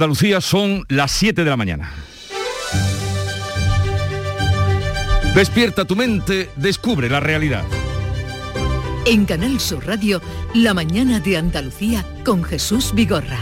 Andalucía son las 7 de la mañana. Despierta tu mente, descubre la realidad. En Canal Sur Radio, La mañana de Andalucía con Jesús Vigorra.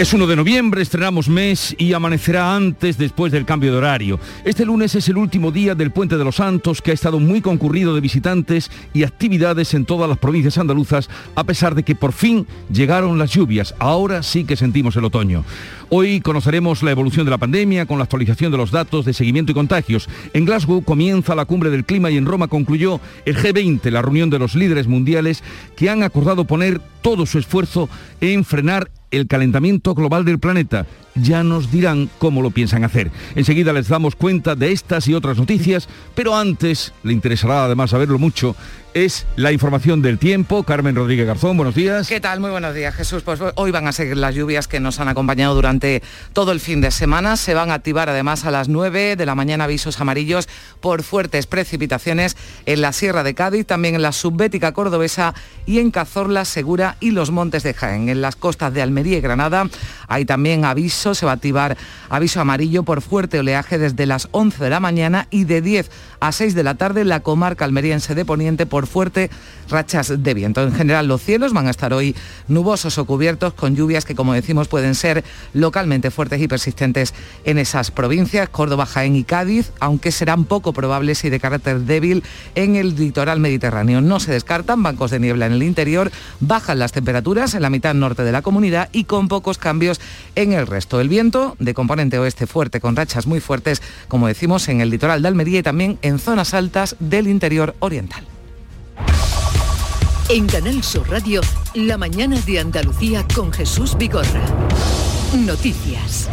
Es 1 de noviembre, estrenamos mes y amanecerá antes después del cambio de horario. Este lunes es el último día del Puente de los Santos que ha estado muy concurrido de visitantes y actividades en todas las provincias andaluzas a pesar de que por fin llegaron las lluvias. Ahora sí que sentimos el otoño. Hoy conoceremos la evolución de la pandemia con la actualización de los datos de seguimiento y contagios. En Glasgow comienza la cumbre del clima y en Roma concluyó el G20, la reunión de los líderes mundiales que han acordado poner todo su esfuerzo en frenar el calentamiento global del planeta. Ya nos dirán cómo lo piensan hacer. Enseguida les damos cuenta de estas y otras noticias, pero antes, le interesará además saberlo mucho, es la información del tiempo. Carmen Rodríguez Garzón, buenos días. ¿Qué tal? Muy buenos días, Jesús. Pues hoy van a seguir las lluvias que nos han acompañado durante todo el fin de semana. Se van a activar además a las 9 de la mañana avisos amarillos por fuertes precipitaciones en la Sierra de Cádiz, también en la subbética cordobesa y en Cazorla, Segura y los Montes de Jaén. En las costas de Almería y Granada hay también aviso, se va a activar aviso amarillo por fuerte oleaje desde las 11 de la mañana y de 10 a 6 de la tarde la comarca almeriense de Poniente por fuerte rachas de viento. En general los cielos van a estar hoy nubosos o cubiertos con lluvias que como decimos pueden ser localmente fuertes y persistentes en esas provincias, Córdoba, Jaén y Cádiz, aunque serán poco probables y de carácter débil en el litoral mediterráneo. No se descartan bancos de niebla en el interior, bajan las temperaturas en la mitad norte de la comunidad y con pocos cambios en el resto. El viento de componente oeste fuerte con rachas muy fuertes, como decimos, en el litoral de Almería y también en zonas altas del interior oriental. En Canal Sur Radio, la mañana de Andalucía con Jesús Vigorra. Noticias.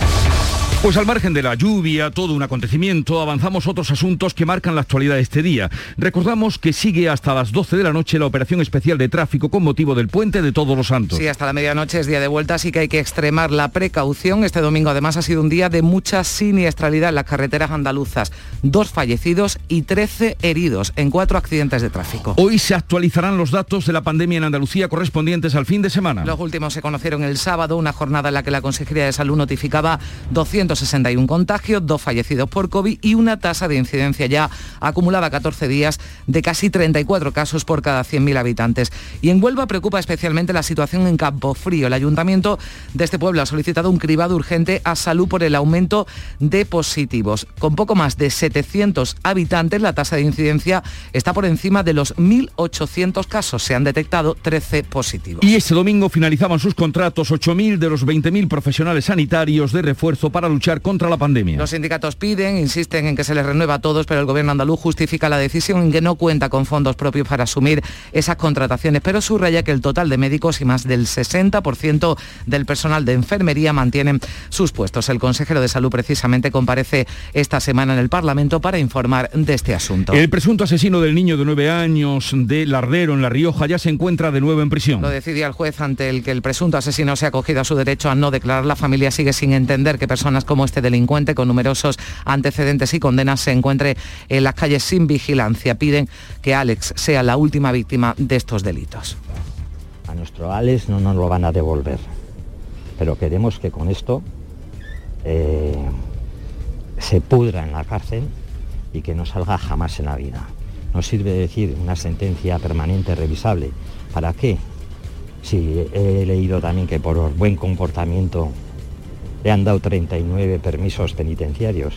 Pues al margen de la lluvia, todo un acontecimiento, avanzamos otros asuntos que marcan la actualidad de este día. Recordamos que sigue hasta las 12 de la noche la operación especial de tráfico con motivo del puente de Todos los Santos. Sí, hasta la medianoche es día de vuelta, así que hay que extremar la precaución. Este domingo además ha sido un día de mucha siniestralidad en las carreteras andaluzas. Dos fallecidos y 13 heridos en cuatro accidentes de tráfico. Hoy se actualizarán los datos de la pandemia en Andalucía correspondientes al fin de semana. Los últimos se conocieron el sábado, una jornada en la que la Consejería de Salud notificaba 200 161 contagios, dos fallecidos por COVID y una tasa de incidencia ya acumulada 14 días de casi 34 casos por cada 100.000 habitantes. Y en Huelva preocupa especialmente la situación en Campo Frío. El ayuntamiento de este pueblo ha solicitado un cribado urgente a salud por el aumento de positivos. Con poco más de 700 habitantes, la tasa de incidencia está por encima de los 1.800 casos. Se han detectado 13 positivos. Y este domingo finalizaban sus contratos 8.000 de los 20.000 profesionales sanitarios de refuerzo para luchar contra la pandemia. Los sindicatos piden, insisten en que se les renueva a todos, pero el gobierno andaluz justifica la decisión en que no cuenta con fondos propios para asumir esas contrataciones, pero subraya que el total de médicos y más del 60% del personal de enfermería mantienen sus puestos. El consejero de salud precisamente comparece esta semana en el Parlamento para informar de este asunto. El presunto asesino del niño de nueve años de Lardero en La Rioja ya se encuentra de nuevo en prisión. Lo decidía el juez ante el que el presunto asesino se ha acogido a su derecho a no declarar. La familia sigue sin entender que personas como este delincuente con numerosos antecedentes y condenas se encuentre en las calles sin vigilancia. Piden que Alex sea la última víctima de estos delitos. A nuestro Alex no nos lo van a devolver, pero queremos que con esto eh, se pudra en la cárcel y que no salga jamás en la vida. No sirve decir una sentencia permanente revisable. ¿Para qué? Si he leído también que por buen comportamiento le han dado 39 permisos penitenciarios.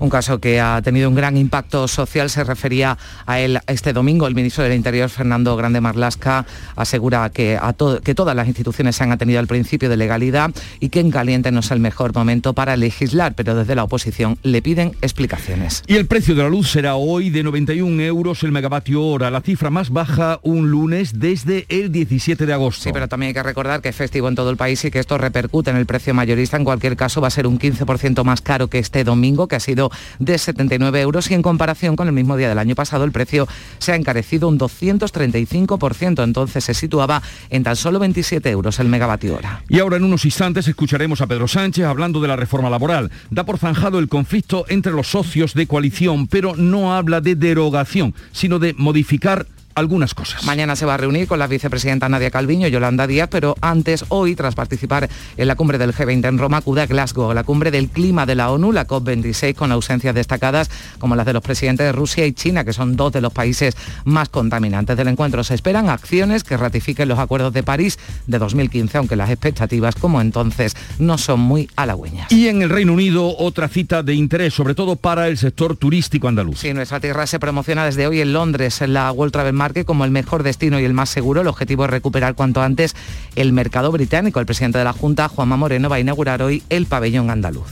Un caso que ha tenido un gran impacto social, se refería a él este domingo. El ministro del Interior, Fernando Grande Marlasca, asegura que, a que todas las instituciones se han atenido al principio de legalidad y que en caliente no es el mejor momento para legislar, pero desde la oposición le piden explicaciones. Y el precio de la luz será hoy de 91 euros el megavatio hora, la cifra más baja un lunes desde el 17 de agosto. Sí, pero también hay que recordar que es festivo en todo el país y que esto repercute en el precio mayorista. En cualquier caso va a ser un 15% más caro que este domingo, que ha sido de 79 euros y en comparación con el mismo día del año pasado el precio se ha encarecido un 235%, entonces se situaba en tan solo 27 euros el megavatio hora. Y ahora en unos instantes escucharemos a Pedro Sánchez hablando de la reforma laboral. Da por zanjado el conflicto entre los socios de coalición, pero no habla de derogación, sino de modificar algunas cosas. Mañana se va a reunir con la vicepresidenta Nadia Calviño y Yolanda Díaz, pero antes, hoy, tras participar en la cumbre del G20 en Roma, acude a Glasgow, la cumbre del clima de la ONU, la COP26, con ausencias destacadas como las de los presidentes de Rusia y China, que son dos de los países más contaminantes del encuentro. Se esperan acciones que ratifiquen los acuerdos de París de 2015, aunque las expectativas, como entonces, no son muy halagüeñas. Y en el Reino Unido, otra cita de interés, sobre todo para el sector turístico andaluz. Sí, nuestra tierra se promociona desde hoy en Londres, en la World Travel Market, como el mejor destino y el más seguro. El objetivo es recuperar cuanto antes el mercado británico. El presidente de la Junta, Juanma Moreno, va a inaugurar hoy el pabellón andaluz.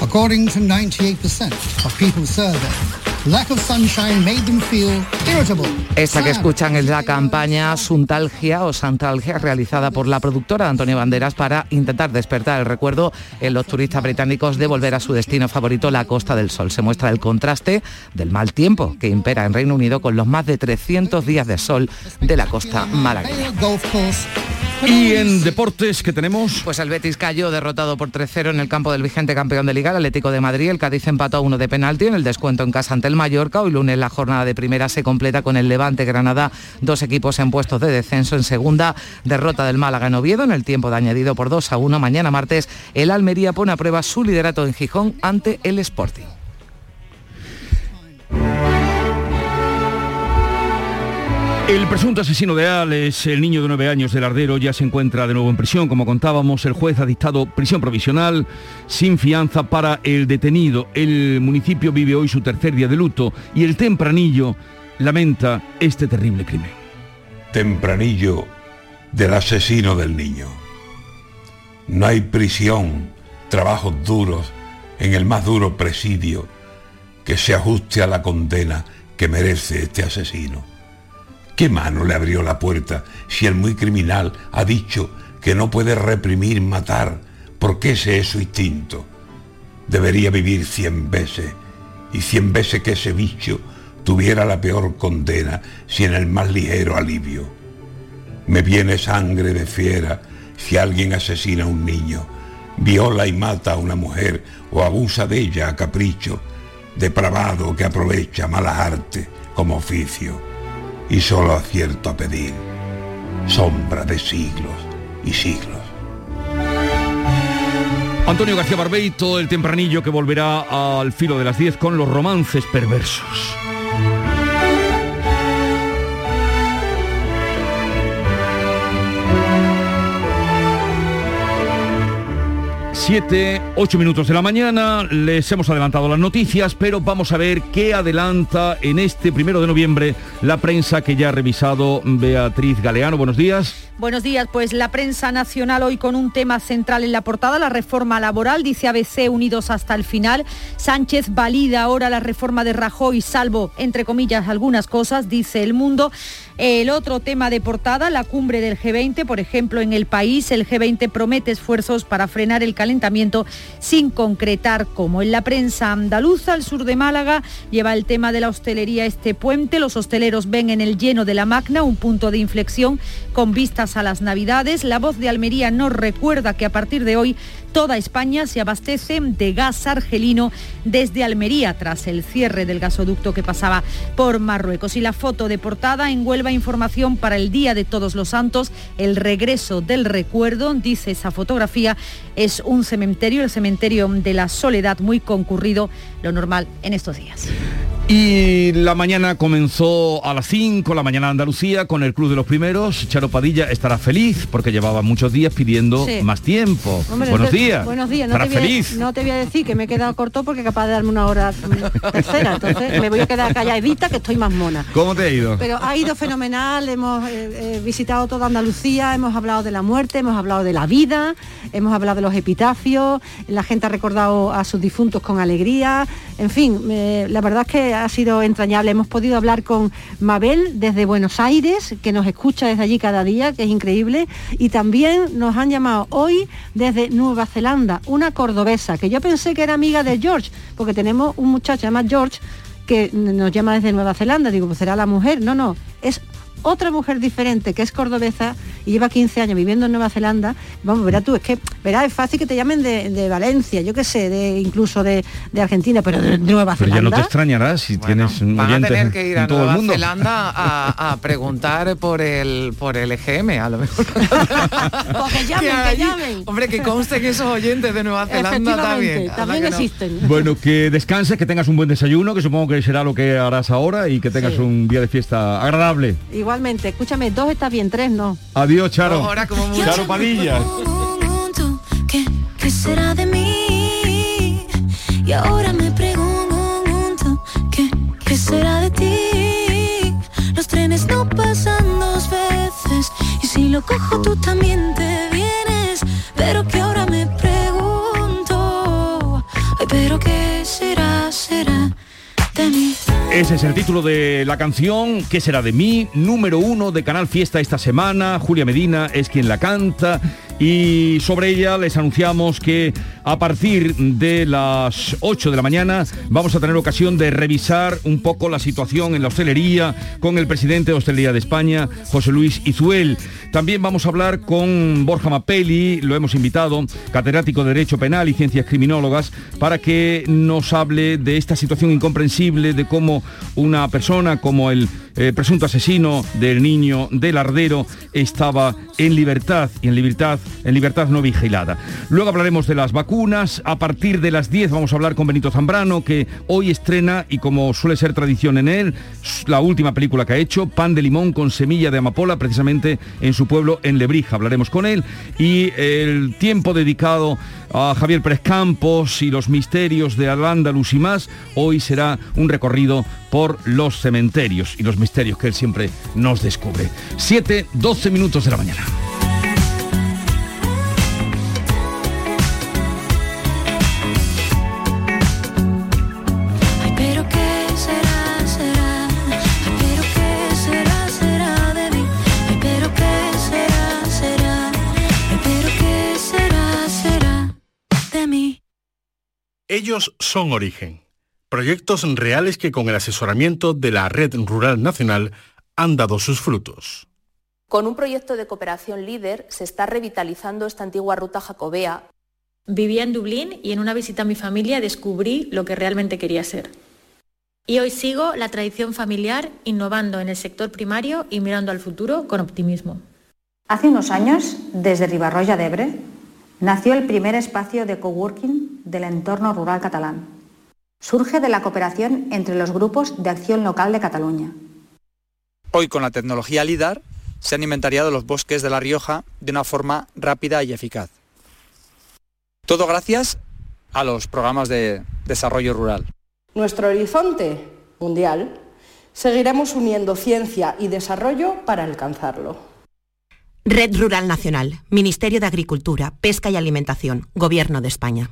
According to 98% of people surveyed, lack of sunshine made them feel irritable. Esta que escuchan es la campaña Suntalgia o Santalgia realizada por la productora Antonio Banderas para intentar despertar el recuerdo en los turistas británicos de volver a su destino favorito, la Costa del Sol. Se muestra el contraste del mal tiempo que impera en Reino Unido con los más de 300 días de sol de la costa malagueña. Y en deportes que tenemos... Pues el Betis cayó derrotado por 3-0 en el campo del vigente campeón de Liga, el Atlético de Madrid. El Cádiz empató a uno de penalti en el descuento en casa ante el Mallorca. Hoy lunes la jornada de primera se completa con el Levante Granada, dos equipos en puestos de descenso. En segunda, derrota del Málaga en Oviedo en el tiempo de añadido por 2 a 1. Mañana martes, el Almería pone a prueba su liderato en Gijón ante el Sporting. El presunto asesino de Alex, el niño de nueve años del Ardero, ya se encuentra de nuevo en prisión. Como contábamos, el juez ha dictado prisión provisional sin fianza para el detenido. El municipio vive hoy su tercer día de luto y el tempranillo lamenta este terrible crimen. tempranillo del asesino del niño. No hay prisión, trabajos duros en el más duro presidio que se ajuste a la condena que merece este asesino. ¿Qué mano le abrió la puerta si el muy criminal ha dicho que no puede reprimir matar porque ese es su instinto? Debería vivir cien veces y cien veces que ese bicho tuviera la peor condena si en el más ligero alivio. Me viene sangre de fiera si alguien asesina a un niño, viola y mata a una mujer o abusa de ella a capricho, depravado que aprovecha malas artes como oficio y solo acierto a pedir sombra de siglos y siglos. Antonio García Barbeito, el tempranillo que volverá al filo de las 10 con los romances perversos. Siete, ocho minutos de la mañana, les hemos adelantado las noticias, pero vamos a ver qué adelanta en este primero de noviembre la prensa que ya ha revisado Beatriz Galeano. Buenos días. Buenos días, pues la prensa nacional hoy con un tema central en la portada, la reforma laboral, dice ABC unidos hasta el final. Sánchez valida ahora la reforma de Rajoy, salvo, entre comillas, algunas cosas, dice el mundo. El otro tema de portada, la cumbre del G20, por ejemplo, en el país, el G20 promete esfuerzos para frenar el calentamiento sin concretar cómo. En la prensa andaluza, al sur de Málaga, lleva el tema de la hostelería este puente. Los hosteleros ven en el lleno de la Magna un punto de inflexión con vistas a las Navidades. La voz de Almería nos recuerda que a partir de hoy toda España se abastece de gas argelino desde Almería tras el cierre del gasoducto que pasaba por Marruecos. Y la foto de portada en Huelva información para el Día de Todos los Santos, el regreso del recuerdo, dice esa fotografía, es un cementerio, el cementerio de la Soledad, muy concurrido, lo normal en estos días. Y la mañana comenzó a las 5, la mañana de Andalucía, con el Club de los Primeros. Charo Padilla estará feliz porque llevaba muchos días pidiendo Sí. más tiempo. Hombre, Buenos días. Buenos días. No te, voy a, feliz. no te voy a decir que me he quedado corto porque capaz de darme una hora tercera. Entonces me voy a quedar calladita que estoy más mona. ¿Cómo te ha ido? Pero ha ido fenomenal, hemos eh, eh, visitado toda Andalucía, hemos hablado de la muerte, hemos hablado de la vida, hemos hablado de los epitafios, la gente ha recordado a sus difuntos con alegría, en fin, eh, la verdad es que ha sido entrañable. Hemos podido hablar con Mabel desde Buenos Aires, que nos escucha desde allí cada día, que es increíble, y también nos han llamado hoy desde Nueva Zelanda, una cordobesa, que yo pensé que era amiga de George, porque tenemos un muchacho llamado George que nos llama desde Nueva Zelanda, digo, pues será la mujer, no, no, es otra mujer diferente que es cordobesa y lleva 15 años viviendo en Nueva Zelanda, vamos, verás tú, es que, verás, es fácil que te llamen de, Valencia, yo qué sé, de incluso de, Argentina, pero de Nueva Zelanda. Pero ya no te extrañarás si tienes van a tener que ir a Nueva Zelanda a, preguntar por el por el EGM, a lo mejor. Porque llamen, que, llamen. Hombre, que conste que esos oyentes de Nueva Zelanda también. También existen. Bueno, que descanses, que tengas un buen desayuno, que supongo que será lo que harás ahora y que tengas un día de fiesta agradable. Igualmente, escúchame, dos está bien, tres no. Adiós, Charo. Charo Padilla. ¿Qué, será de mí? Y ahora me pregunto, ¿qué, qué será de ti? Los trenes no pasan dos veces y si lo cojo tú también te vienes, pero que ahora me pregunto, ay, pero qué será, será de mí. Ese es el título de la canción, ¿Qué será de mí? Número uno de Canal Fiesta esta semana. Julia Medina es quien la canta y sobre ella les anunciamos que a partir de las 8 de la mañana vamos a tener ocasión de revisar un poco la situación en la hostelería con el presidente de Hostelería de España, José Luis Izuel. También vamos a hablar con Borja Mapelli, lo hemos invitado, catedrático de Derecho Penal y Ciencias Criminólogas, para que nos hable de esta situación incomprensible, de cómo una persona como el eh, presunto asesino del niño del Ardero estaba en libertad y en libertad, en libertad no vigilada. Luego hablaremos de las vacunas. A partir de las 10 vamos a hablar con Benito Zambrano, que hoy estrena, y como suele ser tradición en él, la última película que ha hecho, Pan de limón con semilla de amapola, precisamente en su pueblo, en Lebrija. Hablaremos con él. Y el tiempo dedicado a Javier Pérez Campos y los misterios de Al-Ándalus y más, hoy será un recorrido por los cementerios y los misterios que él siempre nos descubre. 7, 12 minutos de la mañana. Ellos son Origen, proyectos reales que con el asesoramiento de la Red Rural Nacional han dado sus frutos. Con un proyecto de cooperación líder se está revitalizando esta antigua ruta jacobea. Vivía en Dublín y en una visita a mi familia descubrí lo que realmente quería ser. Y hoy sigo la tradición familiar innovando en el sector primario y mirando al futuro con optimismo. Hace unos años, desde Ribarroya de Ebre, nació el primer espacio de coworking del entorno rural catalán. Surge de la cooperación entre los grupos de acción local de Cataluña. Hoy con la tecnología LIDAR se han inventariado los bosques de La Rioja de una forma rápida y eficaz. Todo gracias a los programas de desarrollo rural. Nuestro horizonte mundial seguiremos uniendo ciencia y desarrollo para alcanzarlo. Red Rural Nacional, Ministerio de Agricultura, Pesca y Alimentación, Gobierno de España.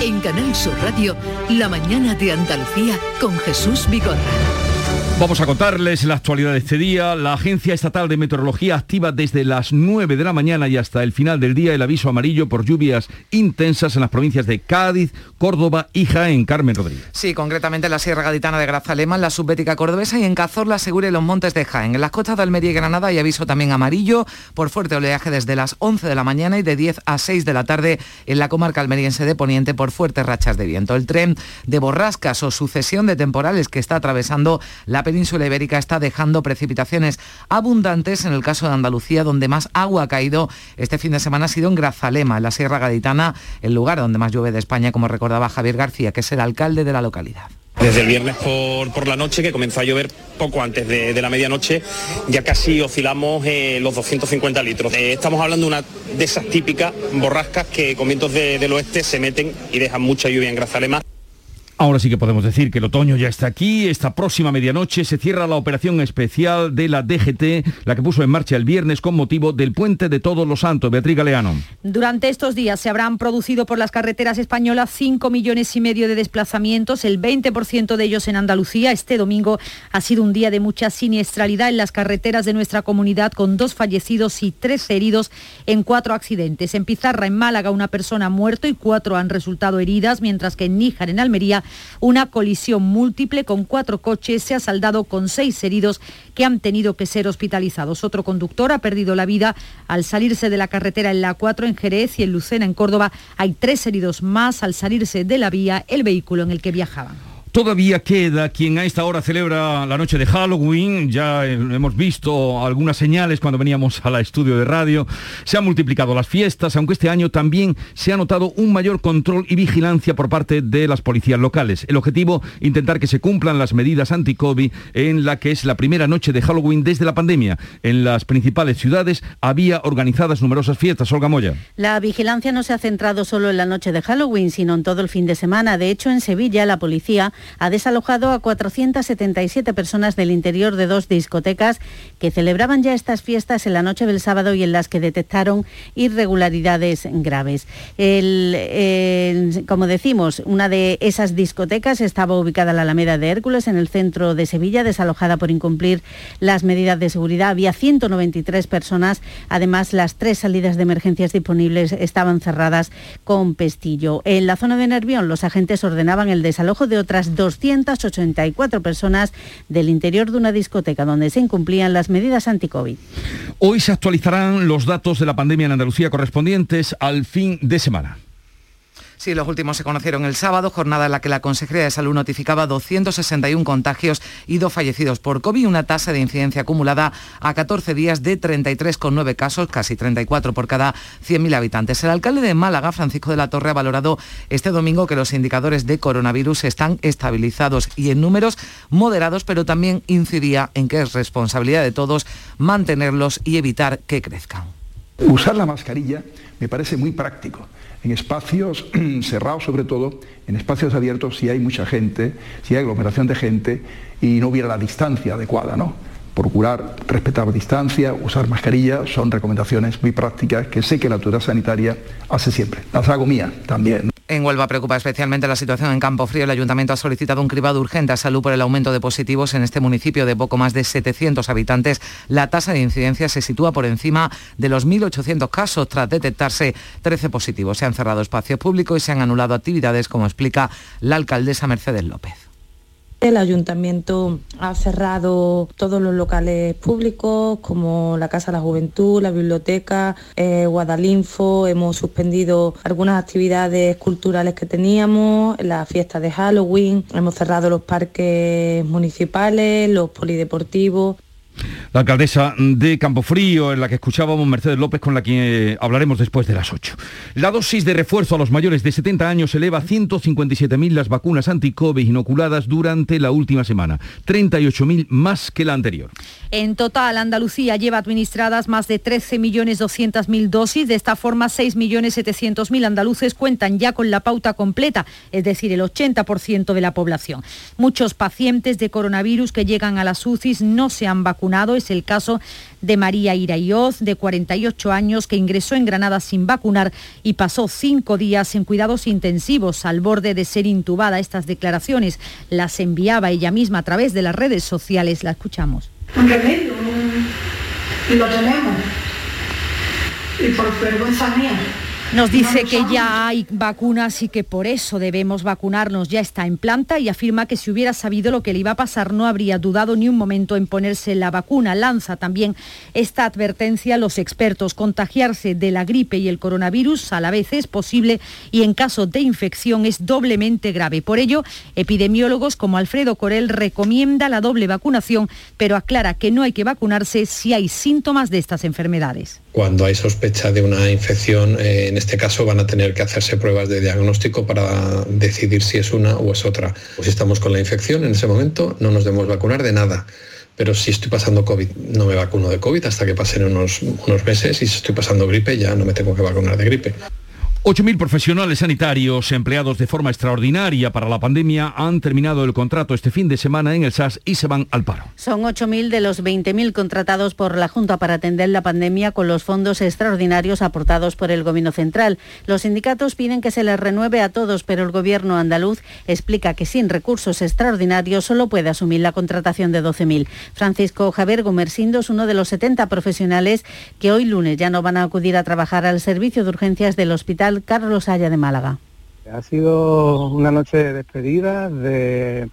En Canal Sur Radio, La mañana de Andalucía con Jesús Vigorra. Vamos a contarles la actualidad de este día. La Agencia Estatal de Meteorología activa desde las 9 de la mañana y hasta el final del día el aviso amarillo por lluvias intensas en las provincias de Cádiz, Córdoba y Jaén. Carmen Rodríguez. Sí, concretamente en la Sierra Gaditana de Grazalema, en la subbética cordobesa y en Cazorla, Segura y los montes de Jaén. En las costas de Almería y Granada hay aviso también amarillo por fuerte oleaje desde las 11 de la mañana y de 10 a 6 de la tarde en la comarca almeriense de Poniente por fuertes rachas de viento. El tren de borrascas o sucesión de temporales que está atravesando la península ibérica está dejando precipitaciones abundantes. En el caso de Andalucía, donde más agua ha caído este fin de semana ha sido en Grazalema, en la Sierra Gaditana, el lugar donde más llueve de España, como recordaba Javier García, que es el alcalde de la localidad. Desde el viernes por, la noche, que comenzó a llover poco antes de, la medianoche, ya casi oscilamos eh, los 250 litros. Eh, estamos hablando de una de esas típicas borrascas que con vientos del oeste se meten y dejan mucha lluvia en Grazalema. Ahora sí que podemos decir que el otoño ya está aquí. Esta próxima medianoche se cierra la operación especial de la DGT, la que puso en marcha el viernes con motivo del puente de Todos los Santos. Beatriz Galeano. Durante estos días se habrán producido por las carreteras españolas 5 millones y medio de desplazamientos, el 20% de ellos en Andalucía. Este domingo ha sido un día de mucha siniestralidad en las carreteras de nuestra comunidad, con dos fallecidos y tres heridos en cuatro accidentes. En Pizarra, en Málaga, una persona ha muerto y cuatro han resultado heridas, mientras que en Níjar, en Almería, Una colisión múltiple con cuatro coches se ha saldado con seis heridos que han tenido que ser hospitalizados. Otro conductor ha perdido la vida al salirse de la carretera en la 4 en Jerez y en Lucena en Córdoba. Hay tres heridos más al salirse de la vía el vehículo en el que viajaban. Todavía queda quien a esta hora celebra la noche de Halloween, ya hemos visto algunas señales cuando veníamos al estudio de radio, se han multiplicado las fiestas, aunque este año también se ha notado un mayor control y vigilancia por parte de las policías locales. El objetivo, intentar que se cumplan las medidas anti-COVID en la que es la primera noche de Halloween desde la pandemia. En las principales ciudades había organizadas numerosas fiestas. Olga Moya. La vigilancia no se ha centrado solo en la noche de Halloween, sino en todo el fin de semana. De hecho, en Sevilla la policía ha desalojado a 477 personas del interior de dos discotecas que celebraban ya estas fiestas en la noche del sábado y en las que detectaron irregularidades graves. como decimos, una de esas discotecas estaba ubicada en la Alameda de Hércules, en el centro de Sevilla, desalojada por incumplir las medidas de seguridad. Había 193 personas. Además, las tres salidas de emergencias disponibles estaban cerradas con pestillo. En la zona de Nervión, los agentes ordenaban el desalojo de otras 284 personas del interior de una discoteca donde se incumplían las medidas anti-COVID. Hoy se actualizarán los datos de la pandemia en Andalucía correspondientes al fin de semana. Sí, los últimos se conocieron el sábado, jornada en la que la Consejería de Salud notificaba 261 contagios y dos fallecidos por COVID, una tasa de incidencia acumulada a 14 días de 33,9 casos, casi 34 por cada 100.000 habitantes. El alcalde de Málaga, Francisco de la Torre, ha valorado este domingo que los indicadores de coronavirus están estabilizados y en números moderados, pero también incidía en que es responsabilidad de todos mantenerlos y evitar que crezcan. Usar la mascarilla me parece muy práctico en espacios cerrados sobre todo, en espacios abiertos si hay mucha gente, si hay aglomeración de gente y no hubiera la distancia adecuada, ¿no? Procurar respetar la distancia, usar mascarilla, son recomendaciones muy prácticas que sé que la autoridad sanitaria hace siempre. Las hago mía también. En Huelva preocupa especialmente la situación en Campo Frío. El ayuntamiento ha solicitado un cribado urgente a salud por el aumento de positivos en este municipio de poco más de 700 habitantes. La tasa de incidencia se sitúa por encima de los 1.800 casos tras detectarse 13 positivos. Se han cerrado espacios públicos y se han anulado actividades, como explica la alcaldesa Mercedes López. El ayuntamiento ha cerrado todos los locales públicos como la Casa de la Juventud, la biblioteca, eh, Guadalinfo, hemos suspendido algunas actividades culturales que teníamos, la fiesta de Halloween, hemos cerrado los parques municipales, los polideportivos. La alcaldesa de Campofrío, en la que escuchábamos Mercedes López, con la que hablaremos después de las 8. La dosis de refuerzo a los mayores de 70 años eleva a 157.000 las vacunas anti-COVID inoculadas durante la última semana, 38.000 más que la anterior. En total, Andalucía lleva administradas más de 13.200.000 dosis. De esta forma, 6.700.000 andaluces cuentan ya con la pauta completa, es decir, el 80% de la población. Muchos pacientes de coronavirus que llegan a las UCIs no se han vacunado es el caso de María Irayoz, de 48 años, que ingresó en Granada sin vacunar y pasó cinco días en cuidados intensivos al borde de ser intubada. Estas declaraciones las enviaba ella misma a través de las redes sociales. La escuchamos. Un remedio, y lo tenemos. Y por vergüenza mía nos dice que ya hay vacunas y que por eso debemos vacunarnos. Ya está en planta y afirma que si hubiera sabido lo que le iba a pasar no habría dudado ni un momento en ponerse la vacuna. Lanza también esta advertencia a los expertos. Contagiarse de la gripe y el coronavirus a la vez es posible y en caso de infección es doblemente grave. Por ello, epidemiólogos como Alfredo Corel recomienda la doble vacunación, pero aclara que no hay que vacunarse si hay síntomas de estas enfermedades. Cuando hay sospecha de una infección, eh, en este caso van a tener que hacerse pruebas de diagnóstico para decidir si es una o es otra. si estamos con la infección en ese momento, no nos debemos vacunar de nada. Pero si estoy pasando COVID, no me vacuno de COVID hasta que pasen unos, unos meses y si estoy pasando gripe, ya no me tengo que vacunar de gripe. 8.000 profesionales sanitarios empleados de forma extraordinaria para la pandemia han terminado el contrato este fin de semana en el SAS y se van al paro. Son 8.000 de los 20.000 contratados por la Junta para atender la pandemia con los fondos extraordinarios aportados por el Gobierno central. Los sindicatos piden que se les renueve a todos, pero el Gobierno andaluz explica que sin recursos extraordinarios solo puede asumir la contratación de 12.000. Francisco Javier Gomersindo es uno de los 70 profesionales que hoy lunes ya no van a acudir a trabajar al servicio de urgencias del hospital Carlos Haya de Málaga. Ha sido una noche de despedida, de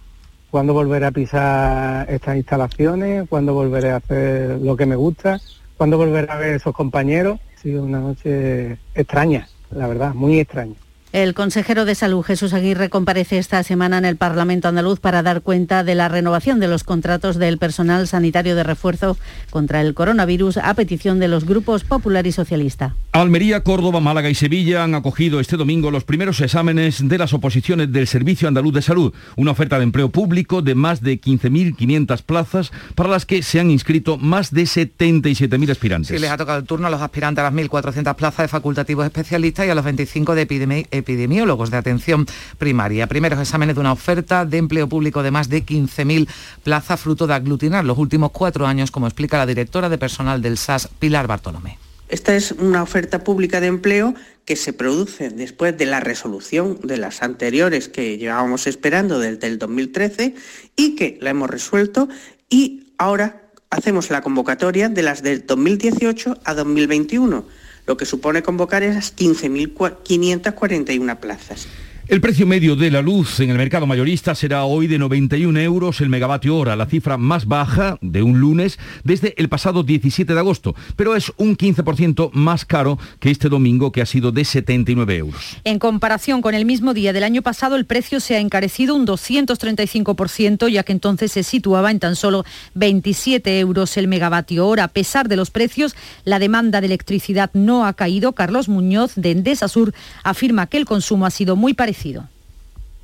cuándo volveré a pisar estas instalaciones, cuándo volveré a hacer lo que me gusta, cuándo volveré a ver a esos compañeros. Ha sido una noche extraña, la verdad, muy extraña. El consejero de Salud, Jesús Aguirre, comparece esta semana en el Parlamento andaluz para dar cuenta de la renovación de los contratos del personal sanitario de refuerzo contra el coronavirus a petición de los grupos popular y socialista. Almería, Córdoba, Málaga y Sevilla han acogido este domingo los primeros exámenes de las oposiciones del Servicio Andaluz de Salud, una oferta de empleo público de más de 15.500 plazas para las que se han inscrito más de 77.000 aspirantes. Sí, les ha tocado el turno a los aspirantes a las 1.400 plazas de facultativos especialistas y a los 25 de epidemia epidemiólogos de atención primaria. Primeros exámenes de una oferta de empleo público de más de 15.000 plazas, fruto de aglutinar los últimos cuatro años, como explica la directora de personal del SAS, Pilar Bartolomé. Esta es una oferta pública de empleo que se produce después de la resolución de las anteriores que llevábamos esperando desde el 2013 y que la hemos resuelto y ahora hacemos la convocatoria de las del 2018 a 2021 lo que supone convocar esas 15.541 plazas. El precio medio de la luz en el mercado mayorista será hoy de 91 euros el megavatio hora, la cifra más baja de un lunes desde el pasado 17 de agosto, pero es un 15% más caro que este domingo que ha sido de 79 euros. En comparación con el mismo día del año pasado, el precio se ha encarecido un 235%, ya que entonces se situaba en tan solo 27 euros el megavatio hora. A pesar de los precios, la demanda de electricidad no ha caído. Carlos Muñoz de Endesa Sur afirma que el consumo ha sido muy parecido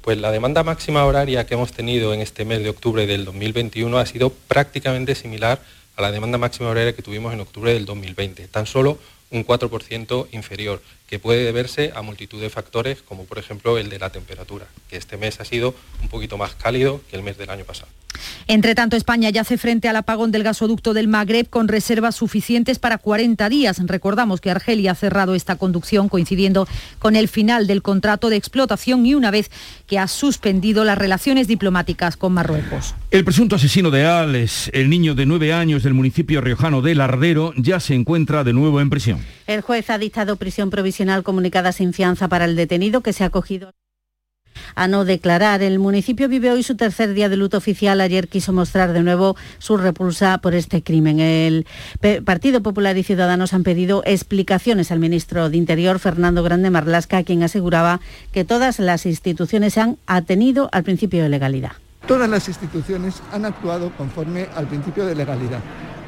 pues la demanda máxima horaria que hemos tenido en este mes de octubre del 2021 ha sido prácticamente similar a la demanda máxima horaria que tuvimos en octubre del 2020, tan solo un 4% inferior, que puede deberse a multitud de factores, como por ejemplo el de la temperatura, que este mes ha sido un poquito más cálido que el mes del año pasado. Entre tanto, España ya hace frente al apagón del gasoducto del Magreb con reservas suficientes para 40 días. Recordamos que Argelia ha cerrado esta conducción coincidiendo con el final del contrato de explotación y una vez que ha suspendido las relaciones diplomáticas con Marruecos. El presunto asesino de Alex, el niño de nueve años del municipio riojano de Lardero, ya se encuentra de nuevo en prisión. El juez ha dictado prisión provisional comunicada sin fianza para el detenido que se ha acogido a no declarar. El municipio vive hoy su tercer día de luto oficial. Ayer quiso mostrar de nuevo su repulsa por este crimen. El Partido Popular y Ciudadanos han pedido explicaciones al ministro de Interior, Fernando Grande Marlasca, quien aseguraba que todas las instituciones se han atenido al principio de legalidad. Todas las instituciones han actuado conforme al principio de legalidad.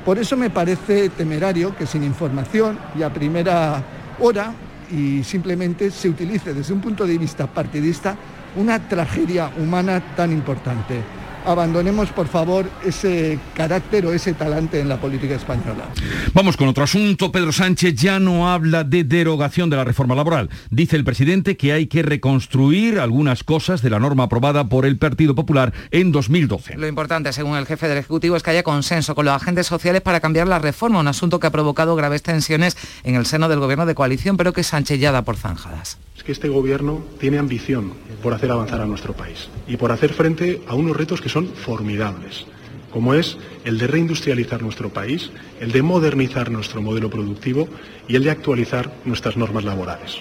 Por eso me parece temerario que sin información y a primera hora y simplemente se utilice desde un punto de vista partidista una tragedia humana tan importante abandonemos por favor ese carácter o ese talante en la política española. Vamos con otro asunto. Pedro Sánchez ya no habla de derogación de la reforma laboral. Dice el presidente que hay que reconstruir algunas cosas de la norma aprobada por el Partido Popular en 2012. Lo importante, según el jefe del Ejecutivo, es que haya consenso con los agentes sociales para cambiar la reforma, un asunto que ha provocado graves tensiones en el seno del gobierno de coalición, pero que Sánchez ya da por zanjadas. Es que este gobierno tiene ambición por hacer avanzar a nuestro país y por hacer frente a unos retos que son formidables, como es el de reindustrializar nuestro país, el de modernizar nuestro modelo productivo y el de actualizar nuestras normas laborales.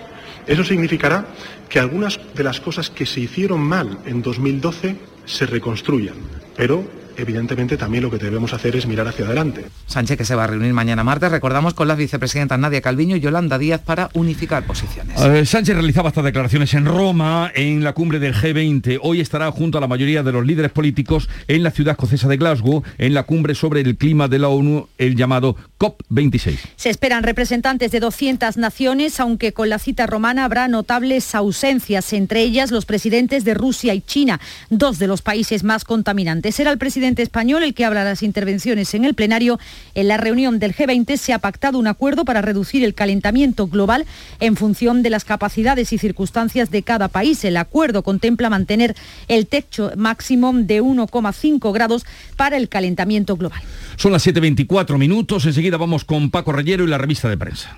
Eso significará que algunas de las cosas que se hicieron mal en 2012 se reconstruyan, pero evidentemente también lo que debemos hacer es mirar hacia adelante. Sánchez que se va a reunir mañana martes, recordamos, con las vicepresidentas Nadia Calviño y Yolanda Díaz para unificar posiciones. Eh, Sánchez realizaba estas declaraciones en Roma, en la cumbre del G20. Hoy estará junto a la mayoría de los líderes políticos en la ciudad escocesa de Glasgow, en la cumbre sobre el clima de la ONU, el llamado COP26. Se esperan representantes de 200 naciones, aunque con la cita romana habrá notables ausencias, entre ellas los presidentes de Rusia y China, dos de los países más contaminantes. Será el presidente español el que habla las intervenciones en el plenario. En la reunión del G20 se ha pactado un acuerdo para reducir el calentamiento global en función de las capacidades y circunstancias de cada país. El acuerdo contempla mantener el techo máximo de 1,5 grados para el calentamiento global. Son las 7.24 minutos. Enseguida vamos con Paco Reyero y la revista de prensa.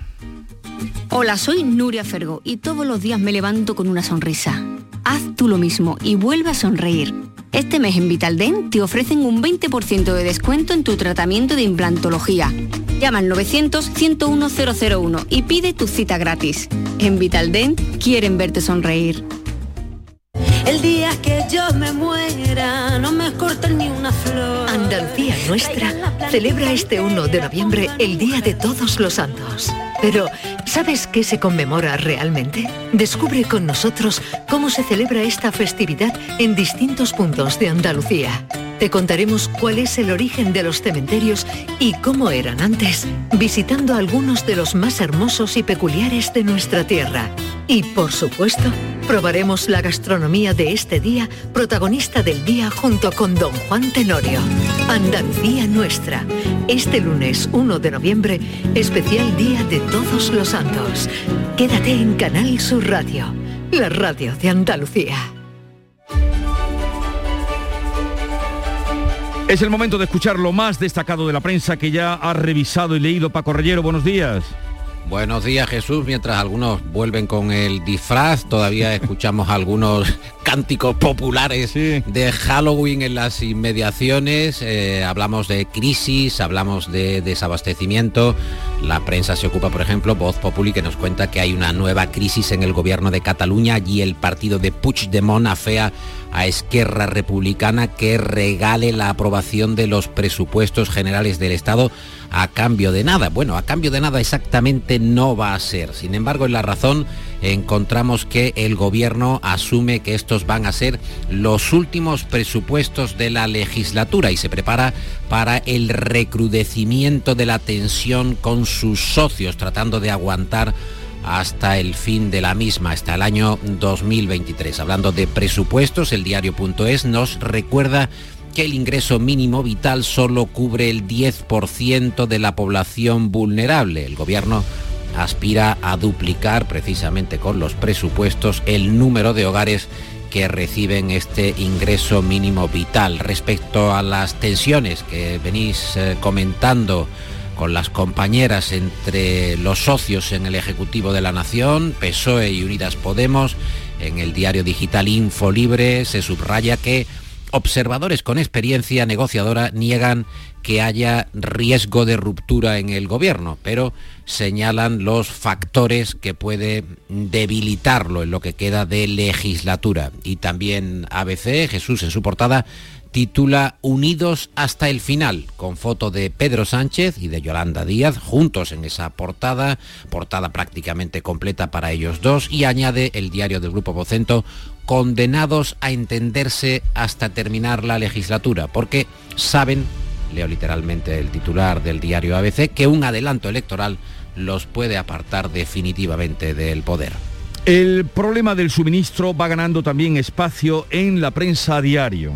Hola, soy Nuria Fergo y todos los días me levanto con una sonrisa. Haz tú lo mismo y vuelve a sonreír. Este mes en Vitaldent te ofrecen un 20% de descuento en tu tratamiento de implantología. Llama al 900-101-001 y pide tu cita gratis. En Vitaldent quieren verte sonreír. El día que yo me muera, no me corten ni una flor. Andalucía Nuestra celebra este 1 de noviembre el Día de Todos los Santos. Pero, ¿sabes qué se conmemora realmente? Descubre con nosotros cómo se celebra esta festividad en distintos puntos de Andalucía. Te contaremos cuál es el origen de los cementerios y cómo eran antes, visitando algunos de los más hermosos y peculiares de nuestra tierra. Y por supuesto, probaremos la gastronomía de este día, protagonista del día junto con don Juan Tenorio. Andalucía Nuestra. Este lunes 1 de noviembre, especial Día de Todos los Santos. Quédate en Canal Sur Radio, la radio de Andalucía. Es el momento de escuchar lo más destacado de la prensa que ya ha revisado y leído Paco Rellero. Buenos días. Buenos días Jesús, mientras algunos vuelven con el disfraz, todavía escuchamos algunos cánticos populares de Halloween en las inmediaciones, eh, hablamos de crisis, hablamos de desabastecimiento, la prensa se ocupa, por ejemplo, Voz Populi, que nos cuenta que hay una nueva crisis en el gobierno de Cataluña y el partido de Puigdemont afea a Esquerra Republicana que regale la aprobación de los presupuestos generales del Estado a cambio de nada. Bueno, a cambio de nada exactamente no va a ser. Sin embargo, en la razón encontramos que el gobierno asume que estos van a ser los últimos presupuestos de la legislatura y se prepara para el recrudecimiento de la tensión con sus socios, tratando de aguantar hasta el fin de la misma, hasta el año 2023. Hablando de presupuestos, el diario.es nos recuerda que el ingreso mínimo vital solo cubre el 10% de la población vulnerable. El gobierno aspira a duplicar precisamente con los presupuestos el número de hogares que reciben este ingreso mínimo vital. Respecto a las tensiones que venís eh, comentando con las compañeras entre los socios en el Ejecutivo de la Nación, PSOE y Unidas Podemos, en el diario digital Info Libre se subraya que observadores con experiencia negociadora niegan que haya riesgo de ruptura en el gobierno, pero señalan los factores que puede debilitarlo en lo que queda de legislatura. Y también ABC, Jesús en su portada, titula Unidos hasta el final, con foto de Pedro Sánchez y de Yolanda Díaz juntos en esa portada, portada prácticamente completa para ellos dos, y añade el diario del Grupo Vocento, condenados a entenderse hasta terminar la legislatura, porque saben, leo literalmente el titular del diario ABC, que un adelanto electoral los puede apartar definitivamente del poder. El problema del suministro va ganando también espacio en la prensa diario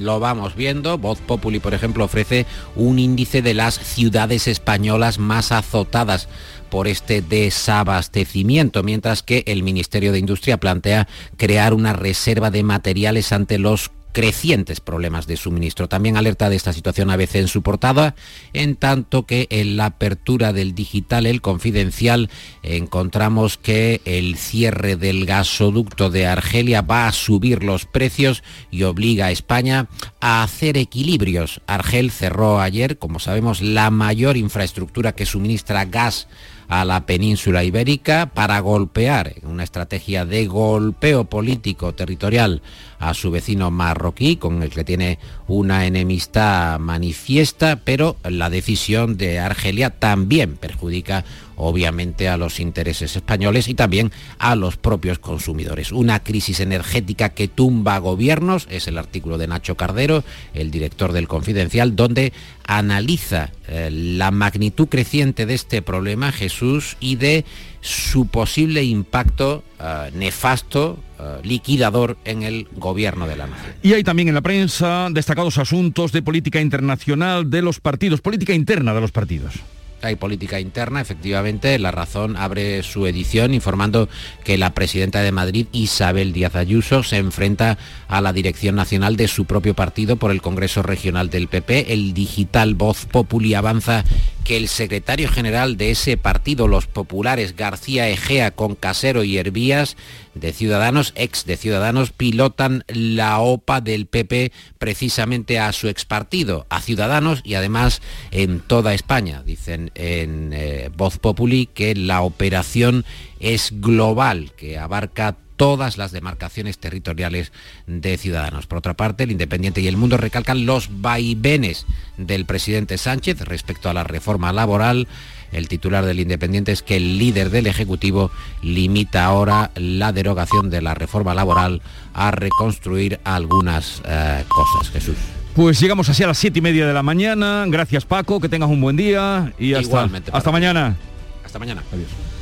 lo vamos viendo. Voz Populi, por ejemplo, ofrece un índice de las ciudades españolas más azotadas por este desabastecimiento, mientras que el Ministerio de Industria plantea crear una reserva de materiales ante los crecientes problemas de suministro. También alerta de esta situación ABC en su portada, en tanto que en la apertura del digital El Confidencial encontramos que el cierre del gasoducto de Argelia va a subir los precios y obliga a España a hacer equilibrios. Argel cerró ayer, como sabemos, la mayor infraestructura que suministra gas a la península ibérica para golpear, una estrategia de golpeo político territorial a su vecino marroquí, con el que tiene una enemistad manifiesta, pero la decisión de Argelia también perjudica obviamente a los intereses españoles y también a los propios consumidores. Una crisis energética que tumba gobiernos, es el artículo de Nacho Cardero, el director del Confidencial, donde analiza eh, la magnitud creciente de este problema, Jesús, y de su posible impacto eh, nefasto, eh, liquidador en el gobierno de la nación. Y hay también en la prensa destacados asuntos de política internacional de los partidos, política interna de los partidos hay política interna, efectivamente. La Razón abre su edición informando que la presidenta de Madrid, Isabel Díaz Ayuso, se enfrenta a la dirección nacional de su propio partido por el Congreso Regional del PP. El digital Voz Populi avanza que el secretario general de ese partido, los populares, García Egea, con Casero y Hervías, de Ciudadanos, ex de Ciudadanos, pilotan la OPA del PP precisamente a su ex partido, a Ciudadanos y además en toda España. Dicen en eh, Voz Populi que la operación es global, que abarca todas las demarcaciones territoriales de Ciudadanos. Por otra parte, el Independiente y el Mundo recalcan los vaivenes del presidente Sánchez respecto a la reforma laboral. El titular del Independiente es que el líder del Ejecutivo limita ahora la derogación de la reforma laboral a reconstruir algunas eh, cosas. Jesús. Pues llegamos así a las siete y media de la mañana. Gracias Paco, que tengas un buen día y hasta, Igualmente, hasta mañana. Hasta mañana. Adiós.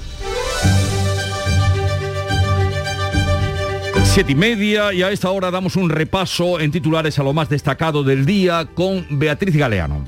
Siete y media y a esta hora damos un repaso en titulares a lo más destacado del día con Beatriz Galeano.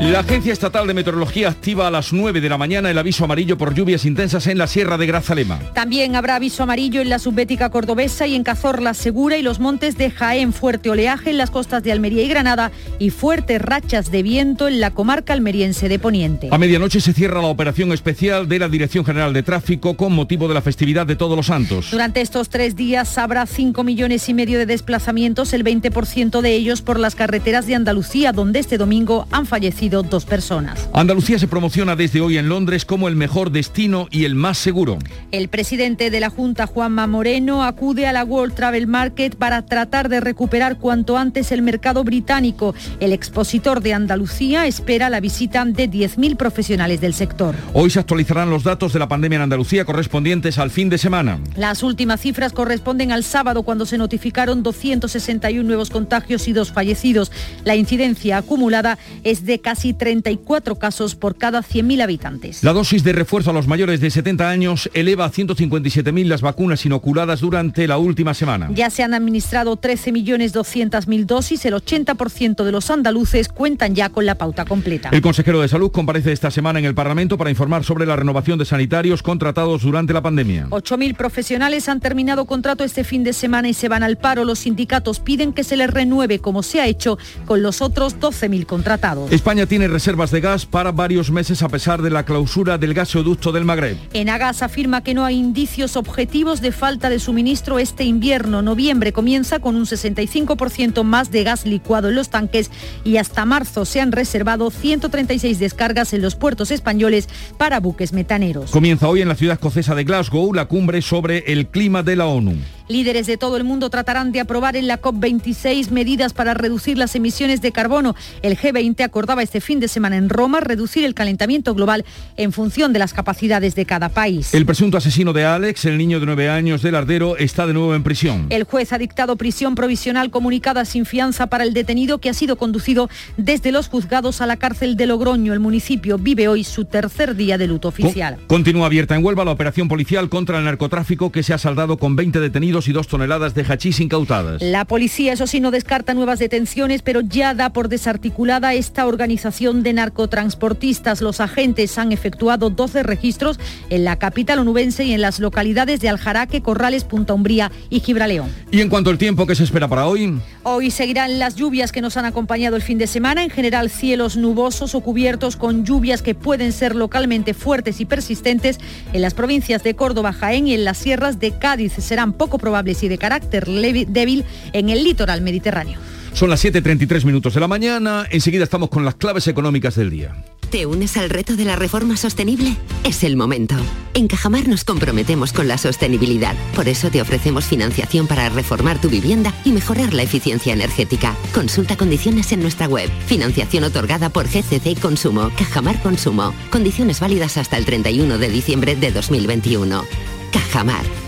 La Agencia Estatal de Meteorología activa a las 9 de la mañana el aviso amarillo por lluvias intensas en la Sierra de Grazalema. También habrá aviso amarillo en la subbética cordobesa y en Cazorla Segura y los montes de Jaén, fuerte oleaje en las costas de Almería y Granada y fuertes rachas de viento en la comarca almeriense de Poniente. A medianoche se cierra la operación especial de la Dirección General de Tráfico con motivo de la festividad de Todos los Santos. Durante estos tres días habrá 5 millones y medio de desplazamientos, el 20% de ellos por las carreteras de Andalucía, donde este domingo han fallecido dos personas. Andalucía se promociona desde hoy en Londres como el mejor destino y el más seguro. El presidente de la Junta, Juanma Moreno, acude a la World Travel Market para tratar de recuperar cuanto antes el mercado británico. El expositor de Andalucía espera la visita de 10.000 profesionales del sector. Hoy se actualizarán los datos de la pandemia en Andalucía correspondientes al fin de semana. Las últimas cifras corresponden al sábado cuando se notificaron 261 nuevos contagios y dos fallecidos. La incidencia acumulada es de casi 34 casos por cada 100.000 habitantes. La dosis de refuerzo a los mayores de 70 años eleva a 157.000 las vacunas inoculadas durante la última semana. Ya se han administrado 13.200.000 dosis, el 80% de los andaluces cuentan ya con la pauta completa. El consejero de Salud comparece esta semana en el Parlamento para informar sobre la renovación de sanitarios contratados durante la pandemia. 8.000 profesionales han terminado contrato este fin de semana y se van al paro. Los sindicatos piden que se les renueve como se ha hecho con los otros 12.000 contratados. España tiene reservas de gas para varios meses a pesar de la clausura del gasoducto del Magreb. Enagas afirma que no hay indicios objetivos de falta de suministro este invierno. Noviembre comienza con un 65% más de gas licuado en los tanques y hasta marzo se han reservado 136 descargas en los puertos españoles para buques metaneros. Comienza hoy en la ciudad escocesa de Glasgow la cumbre sobre el clima de la ONU. Líderes de todo el mundo tratarán de aprobar en la COP26 medidas para reducir las emisiones de carbono. El G20 acordaba este fin de semana en Roma reducir el calentamiento global en función de las capacidades de cada país. El presunto asesino de Alex, el niño de nueve años del Ardero, está de nuevo en prisión. El juez ha dictado prisión provisional comunicada sin fianza para el detenido que ha sido conducido desde los juzgados a la cárcel de Logroño. El municipio vive hoy su tercer día de luto oficial. Con- continúa abierta en Huelva la operación policial contra el narcotráfico que se ha saldado con 20 detenidos y dos toneladas de hachís incautadas. La policía, eso sí, no descarta nuevas detenciones, pero ya da por desarticulada esta organización de narcotransportistas. Los agentes han efectuado 12 registros en la capital onubense y en las localidades de Aljaraque, Corrales, Punta Umbría y Gibraleón. Y en cuanto al tiempo que se espera para hoy, Hoy seguirán las lluvias que nos han acompañado el fin de semana, en general cielos nubosos o cubiertos con lluvias que pueden ser localmente fuertes y persistentes en las provincias de Córdoba, Jaén y en las sierras de Cádiz. Serán poco probables y de carácter débil en el litoral mediterráneo. son las 7.33 minutos de la mañana, enseguida estamos con las claves económicas del día. ¿Te unes al reto de la reforma sostenible? Es el momento. En Cajamar nos comprometemos con la sostenibilidad. Por eso te ofrecemos financiación para reformar tu vivienda y mejorar la eficiencia energética. Consulta condiciones en nuestra web. Financiación otorgada por GCC Consumo, Cajamar Consumo. Condiciones válidas hasta el 31 de diciembre de 2021. Cajamar.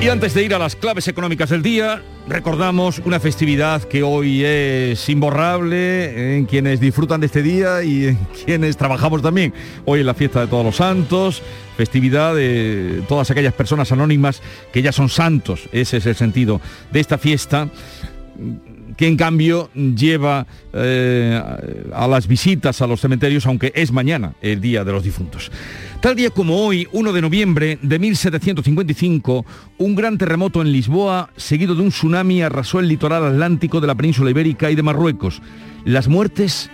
Y antes de ir a las claves económicas del día, recordamos una festividad que hoy es imborrable en quienes disfrutan de este día y en quienes trabajamos también. Hoy es la fiesta de todos los santos, festividad de todas aquellas personas anónimas que ya son santos. Ese es el sentido de esta fiesta que en cambio lleva eh, a las visitas a los cementerios, aunque es mañana el Día de los Difuntos. Tal día como hoy, 1 de noviembre de 1755, un gran terremoto en Lisboa, seguido de un tsunami, arrasó el litoral atlántico de la península ibérica y de Marruecos. Las muertes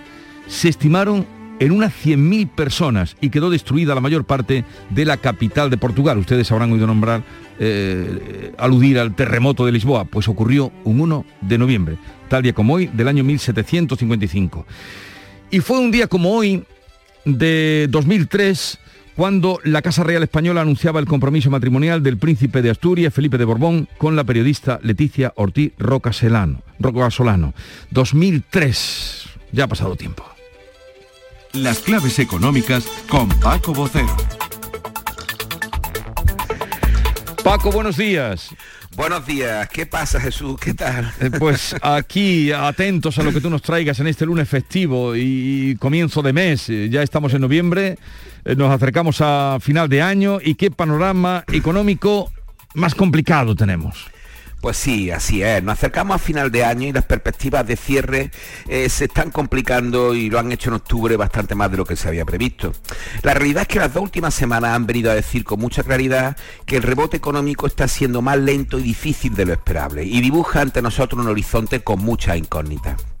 se estimaron en unas 100.000 personas y quedó destruida la mayor parte de la capital de Portugal. Ustedes habrán oído nombrar, eh, aludir al terremoto de Lisboa, pues ocurrió un 1 de noviembre, tal día como hoy, del año 1755. Y fue un día como hoy, de 2003, cuando la Casa Real Española anunciaba el compromiso matrimonial del príncipe de Asturias, Felipe de Borbón, con la periodista Leticia Ortiz Rocasolano. Rocasolano. 2003. Ya ha pasado tiempo. Las claves económicas con Paco Bocero. Paco, buenos días. Buenos días, ¿qué pasa Jesús? ¿Qué tal? Eh, Pues aquí atentos a lo que tú nos traigas en este lunes festivo y comienzo de mes. Ya estamos en noviembre, eh, nos acercamos a final de año y qué panorama económico más complicado tenemos. Pues sí, así es. Nos acercamos a final de año y las perspectivas de cierre eh, se están complicando y lo han hecho en octubre bastante más de lo que se había previsto. La realidad es que las dos últimas semanas han venido a decir con mucha claridad que el rebote económico está siendo más lento y difícil de lo esperable y dibuja ante nosotros un horizonte con muchas incógnitas.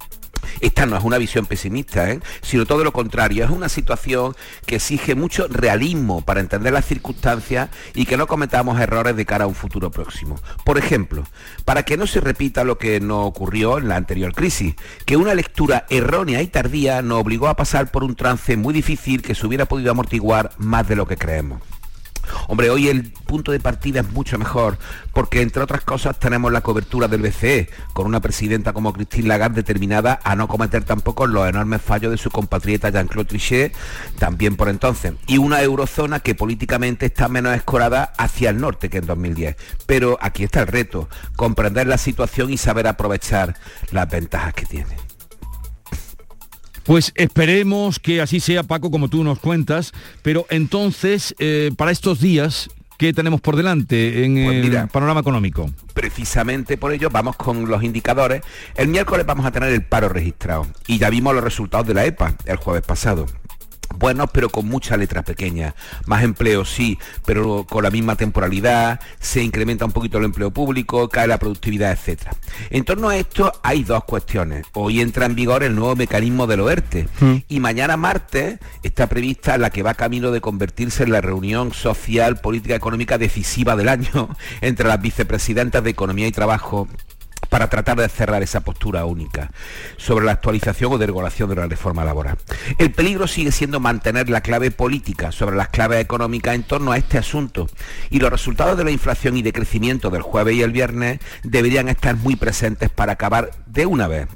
Esta no es una visión pesimista, ¿eh? sino todo lo contrario, es una situación que exige mucho realismo para entender las circunstancias y que no cometamos errores de cara a un futuro próximo. Por ejemplo, para que no se repita lo que nos ocurrió en la anterior crisis, que una lectura errónea y tardía nos obligó a pasar por un trance muy difícil que se hubiera podido amortiguar más de lo que creemos. Hombre, hoy el punto de partida es mucho mejor, porque entre otras cosas tenemos la cobertura del BCE, con una presidenta como Christine Lagarde determinada a no cometer tampoco los enormes fallos de su compatriota Jean-Claude Trichet, también por entonces, y una eurozona que políticamente está menos escorada hacia el norte que en 2010. Pero aquí está el reto, comprender la situación y saber aprovechar las ventajas que tiene. Pues esperemos que así sea, Paco, como tú nos cuentas, pero entonces, eh, para estos días, ¿qué tenemos por delante en Pues el panorama económico? Precisamente por ello vamos con los indicadores. El miércoles vamos a tener el paro registrado y ya vimos los resultados de la EPA el jueves pasado. Buenos, pero con mucha letra pequeña. Más empleo, sí, pero con la misma temporalidad, se incrementa un poquito el empleo público, cae la productividad, etcétera. En torno a esto hay dos cuestiones. Hoy entra en vigor el nuevo mecanismo del OERTE y mañana martes está prevista la que va camino de convertirse en la reunión social, política, económica decisiva del año entre las vicepresidentas de Economía y Trabajo para tratar de cerrar esa postura única sobre la actualización o derogación de la reforma laboral. El peligro sigue siendo mantener la clave política sobre las claves económicas en torno a este asunto y los resultados de la inflación y de crecimiento del jueves y el viernes deberían estar muy presentes para acabar de una vez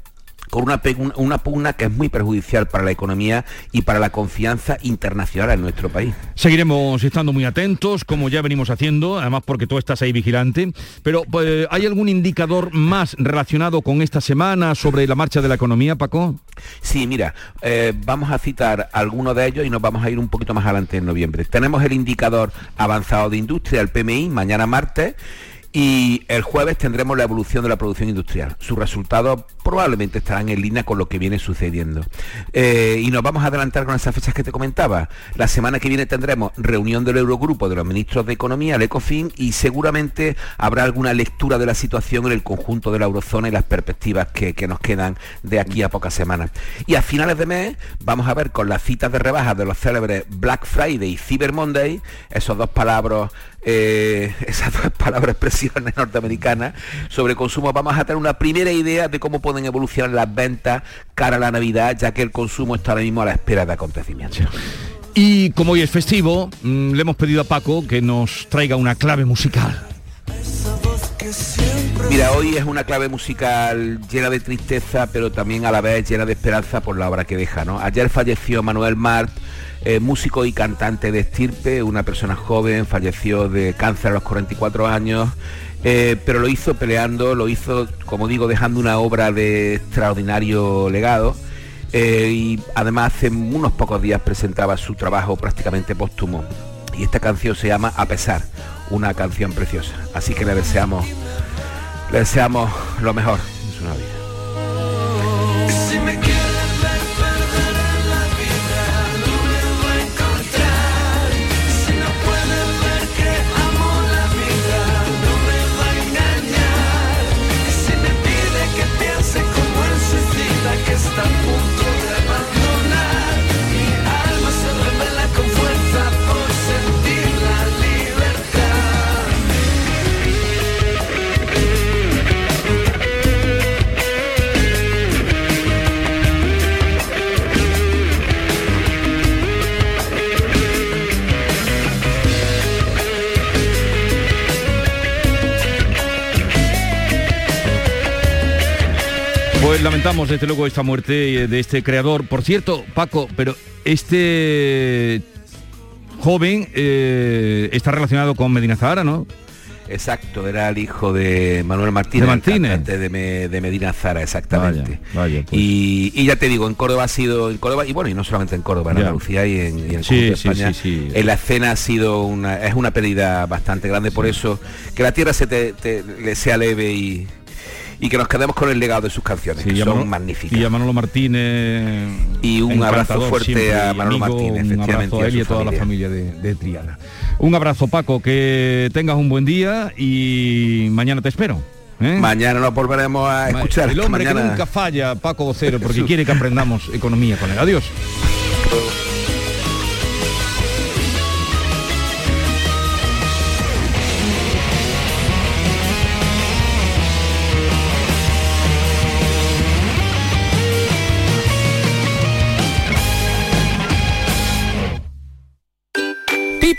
con una, una pugna que es muy perjudicial para la economía y para la confianza internacional en nuestro país. Seguiremos estando muy atentos, como ya venimos haciendo, además porque tú estás ahí vigilante, pero pues, ¿hay algún indicador más relacionado con esta semana sobre la marcha de la economía, Paco? Sí, mira, eh, vamos a citar algunos de ellos y nos vamos a ir un poquito más adelante en noviembre. Tenemos el indicador avanzado de industria, el PMI, mañana martes. Y el jueves tendremos la evolución de la producción industrial. Sus resultados probablemente estarán en línea con lo que viene sucediendo. Eh, y nos vamos a adelantar con esas fechas que te comentaba. La semana que viene tendremos reunión del Eurogrupo de los ministros de Economía, el ECOFIN, y seguramente habrá alguna lectura de la situación en el conjunto de la eurozona y las perspectivas que, que nos quedan de aquí a pocas semanas. Y a finales de mes vamos a ver con las citas de rebajas de los célebres Black Friday y Cyber Monday, esos dos palabras eh, esas dos palabras expresiones norteamericanas sobre consumo, vamos a tener una primera idea de cómo pueden evolucionar las ventas cara a la Navidad, ya que el consumo está ahora mismo a la espera de acontecimientos. Y como hoy es festivo, mm, le hemos pedido a Paco que nos traiga una clave musical. Mira, hoy es una clave musical llena de tristeza, pero también a la vez llena de esperanza por la obra que deja. ¿no? Ayer falleció Manuel Mart, eh, músico y cantante de estirpe, una persona joven, falleció de cáncer a los 44 años, eh, pero lo hizo peleando, lo hizo, como digo, dejando una obra de extraordinario legado. eh, y además hace unos pocos días presentaba su trabajo prácticamente póstumo. Y esta canción se llama A pesar, una canción preciosa. Así que le deseamos, le deseamos lo mejor en su vida. Lamentamos desde luego esta muerte de este creador. Por cierto, Paco, pero este joven eh, está relacionado con Medina Zahara, ¿no? Exacto, era el hijo de Manuel Martínez, De Martínez. de, Me- de Medina Zara, exactamente. Vaya, pues. y, y ya te digo, en Córdoba ha sido, en Córdoba, y bueno, y no solamente en Córdoba, en Ya. Andalucía y en, y en el Sí, conjunto de sí, España, sí. en la escena ha sido una, es una pérdida bastante grande, por eso que la tierra se te, te- le sea leve y, y que nos quedemos con el legado de sus canciones, que y a son magníficas. Y a Manolo Martínez. Y un abrazo fuerte a Manolo amigo, Martínez, Un efectivamente, abrazo y a él y a toda la familia. familia de, de Triana. Un abrazo, Paco, que tengas un buen día y mañana te espero. ¿eh? Mañana nos volveremos a escuchar. El hombre Mañana- que nunca falla, Paco Vocero, porque quiere que aprendamos economía con él. Adiós.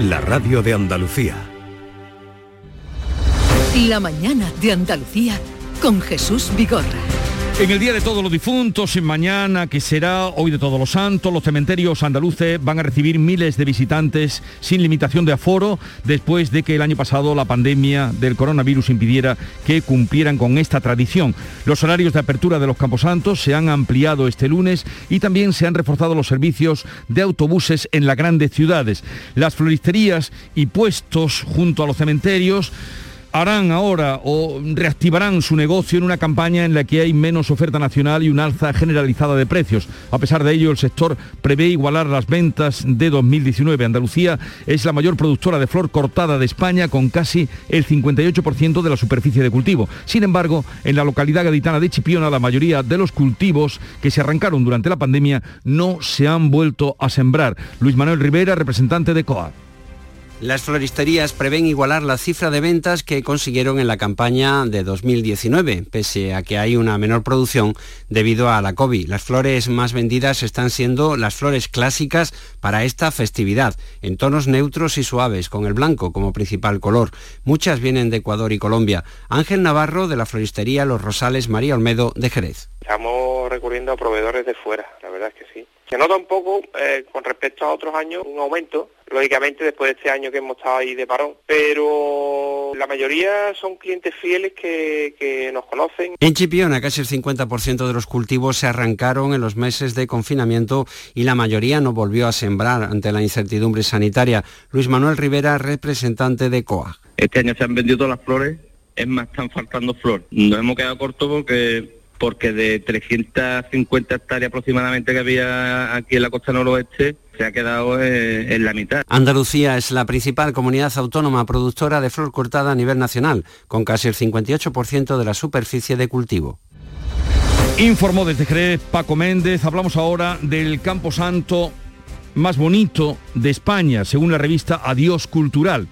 la radio de Andalucía. La mañana de Andalucía con Jesús Vigorra. En el Día de Todos los Difuntos, mañana, que será hoy de Todos los Santos, los cementerios andaluces van a recibir miles de visitantes sin limitación de aforo, después de que el año pasado la pandemia del coronavirus impidiera que cumplieran con esta tradición. Los horarios de apertura de los camposantos se han ampliado este lunes y también se han reforzado los servicios de autobuses en las grandes ciudades. Las floristerías y puestos junto a los cementerios harán ahora o reactivarán su negocio en una campaña en la que hay menos oferta nacional y un alza generalizada de precios. A pesar de ello, el sector prevé igualar las ventas de 2019. Andalucía es la mayor productora de flor cortada de España con casi el 58% de la superficie de cultivo. Sin embargo, en la localidad gaditana de Chipiona, la mayoría de los cultivos que se arrancaron durante la pandemia no se han vuelto a sembrar. Luis Manuel Rivera, representante de COA. Las floristerías prevén igualar la cifra de ventas que consiguieron en la campaña de 2019, pese a que hay una menor producción debido a la COVID. Las flores más vendidas están siendo las flores clásicas para esta festividad, en tonos neutros y suaves, con el blanco como principal color. Muchas vienen de Ecuador y Colombia. Ángel Navarro, de la floristería Los Rosales María Olmedo, de Jerez. Estamos recurriendo a proveedores de fuera, la verdad es que sí. Se nota un poco, eh, con respecto a otros años, un aumento, lógicamente después de este año que hemos estado ahí de parón, pero la mayoría son clientes fieles que, que nos conocen. En Chipiona, casi el 50% de los cultivos se arrancaron en los meses de confinamiento y la mayoría no volvió a sembrar ante la incertidumbre sanitaria. Luis Manuel Rivera, representante de COA. Este año se han vendido todas las flores, es más, están faltando flor. Nos hemos quedado cortos porque porque de 350 hectáreas aproximadamente que había aquí en la costa noroeste, se ha quedado eh, en la mitad. Andalucía es la principal comunidad autónoma productora de flor cortada a nivel nacional, con casi el 58% de la superficie de cultivo. Informó desde Jerez Paco Méndez. Hablamos ahora del Campo Santo más bonito de España, según la revista Adiós Cultural.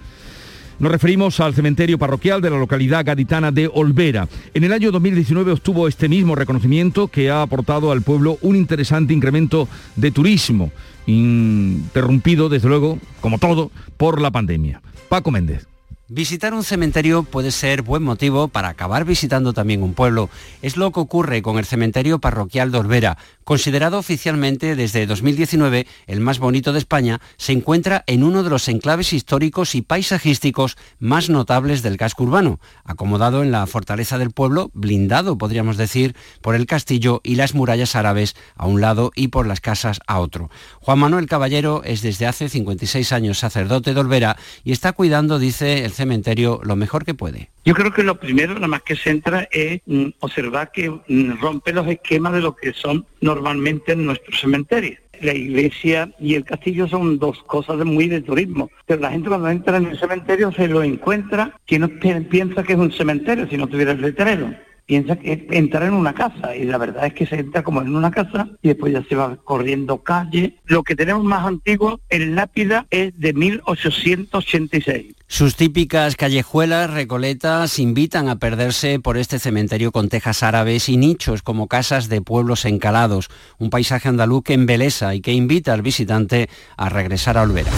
Nos referimos al cementerio parroquial de la localidad gaditana de Olvera. En el año 2019 obtuvo este mismo reconocimiento que ha aportado al pueblo un interesante incremento de turismo, interrumpido desde luego, como todo, por la pandemia. Paco Méndez. Visitar un cementerio puede ser buen motivo para acabar visitando también un pueblo. Es lo que ocurre con el cementerio parroquial de Olvera. Considerado oficialmente desde 2019 el más bonito de España, se encuentra en uno de los enclaves históricos y paisajísticos más notables del casco urbano, acomodado en la fortaleza del pueblo, blindado, podríamos decir, por el castillo y las murallas árabes a un lado y por las casas a otro. Juan Manuel Caballero es desde hace 56 años sacerdote de Olvera y está cuidando, dice el cementerio lo mejor que puede. Yo creo que lo primero, nada más que se entra, es mm, observar que mm, rompe los esquemas de lo que son normalmente en nuestros cementerios. La iglesia y el castillo son dos cosas muy de turismo, pero la gente cuando entra en el cementerio se lo encuentra que no pi- piensa que es un cementerio si no tuviera el letrero. Piensa que es entrar en una casa y la verdad es que se entra como en una casa y después ya se va corriendo calle. Lo que tenemos más antiguo en lápida es de 1886. Sus típicas callejuelas recoletas invitan a perderse por este cementerio con tejas árabes y nichos como casas de pueblos encalados, un paisaje andaluz que embelesa y que invita al visitante a regresar a Olvera.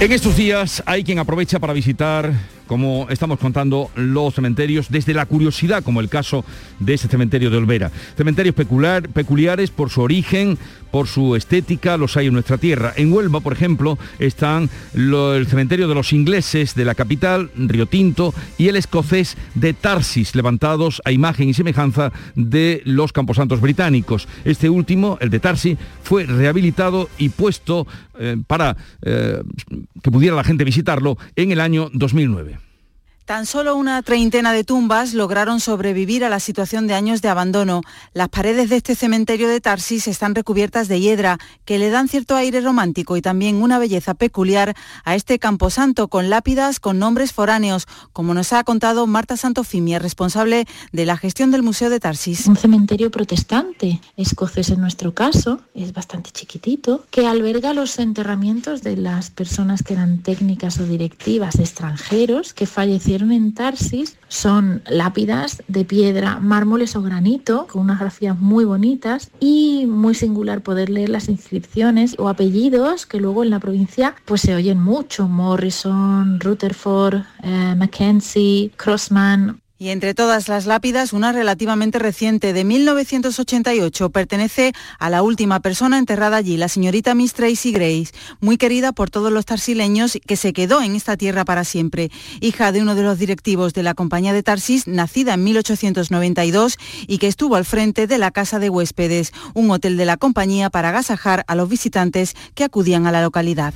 En estos días hay quien aprovecha para visitar, como estamos contando, los cementerios desde la curiosidad, como el caso de ese cementerio de Olvera. Cementerios peculiar- peculiares por su origen, por su estética, los hay en nuestra tierra. En Huelva, por ejemplo, están el cementerio de los ingleses de la capital, Río Tinto, y el escocés de Tarsis, levantados a imagen y semejanza de los camposantos británicos. Este último, el de Tarsis, fue rehabilitado y puesto eh, para eh, que pudiera la gente visitarlo en el año 2009. Tan solo una treintena de tumbas lograron sobrevivir a la situación de años de abandono. Las paredes de este cementerio de Tarsis están recubiertas de hiedra, que le dan cierto aire romántico y también una belleza peculiar a este camposanto con lápidas con nombres foráneos, como nos ha contado Marta Santofimia, responsable de la gestión del Museo de Tarsis. Un cementerio protestante, escocés en nuestro caso, es bastante chiquitito, que alberga los enterramientos de las personas que eran técnicas o directivas extranjeros que fallecieron en Tarsis. Son lápidas de piedra, mármoles o granito, con unas grafías muy bonitas y muy singular poder leer las inscripciones o apellidos que luego en la provincia pues se oyen mucho. Morrison, Rutherford, eh, Mackenzie, Crossman, Y entre todas las lápidas, una relativamente reciente de 1988 pertenece a la última persona enterrada allí, la señorita Miss Tracy Grace, muy querida por todos los tarsileños que se quedó en esta tierra para siempre. Hija de uno de los directivos de la compañía de Tarsis, nacida en 1892 y que estuvo al frente de la Casa de Huéspedes, un hotel de la compañía para agasajar a los visitantes que acudían a la localidad.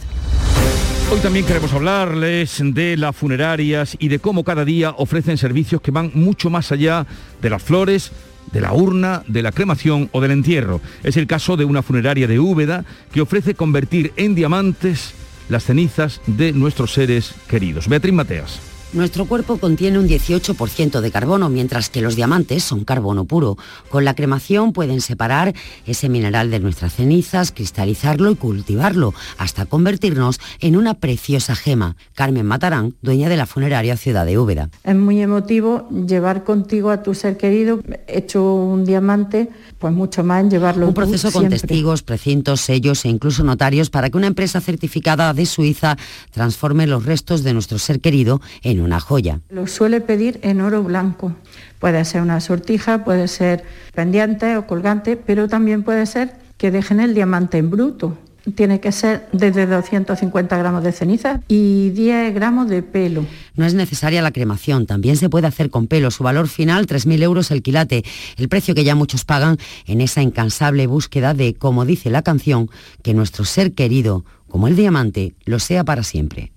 Hoy también queremos hablarles de las funerarias y de cómo cada día ofrecen servicios que van mucho más allá de las flores, de la urna, de la cremación o del entierro. Es el caso de una funeraria de Úbeda que ofrece convertir en diamantes las cenizas de nuestros seres queridos. Beatriz Mateas. Nuestro cuerpo contiene un 18% de carbono, mientras que los diamantes son carbono puro. Con la cremación pueden separar ese mineral de nuestras cenizas, cristalizarlo y cultivarlo, hasta convertirnos en una preciosa gema. Carmen Matarán, dueña de la funeraria Ciudad de Úbeda. Es muy emotivo llevar contigo a tu ser querido, hecho un diamante, pues mucho más en llevarlo Un proceso con siempre. testigos, precintos, sellos e incluso notarios para que una empresa certificada de Suiza transforme los restos de nuestro ser querido en una joya. Lo suele pedir en oro blanco. Puede ser una sortija, puede ser pendiente o colgante, pero también puede ser que dejen el diamante en bruto. Tiene que ser desde 250 gramos de ceniza y 10 gramos de pelo. No es necesaria la cremación, también se puede hacer con pelo. Su valor final, 3.000 euros el quilate, el precio que ya muchos pagan en esa incansable búsqueda de, como dice la canción, que nuestro ser querido, como el diamante, lo sea para siempre.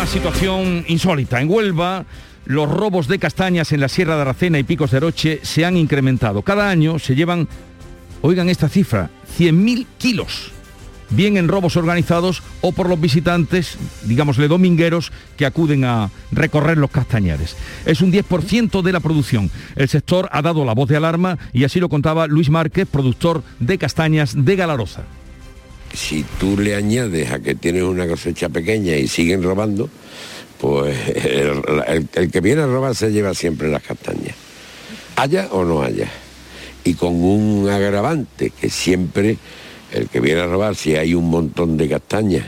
Una situación insólita. En Huelva, los robos de castañas en la Sierra de Aracena y Picos de Aroche se han incrementado. Cada año se llevan, oigan esta cifra, 100.000 kilos. Bien en robos organizados o por los visitantes, digámosle domingueros, que acuden a recorrer los castañares. Es un 10% de la producción. El sector ha dado la voz de alarma y así lo contaba Luis Márquez, productor de castañas de Galaroza. Si tú le añades a que tienes una cosecha pequeña y siguen robando, pues el, que viene a robar se lleva siempre las castañas, haya o no haya. Y con un agravante que siempre el que viene a robar, si hay un montón de castañas,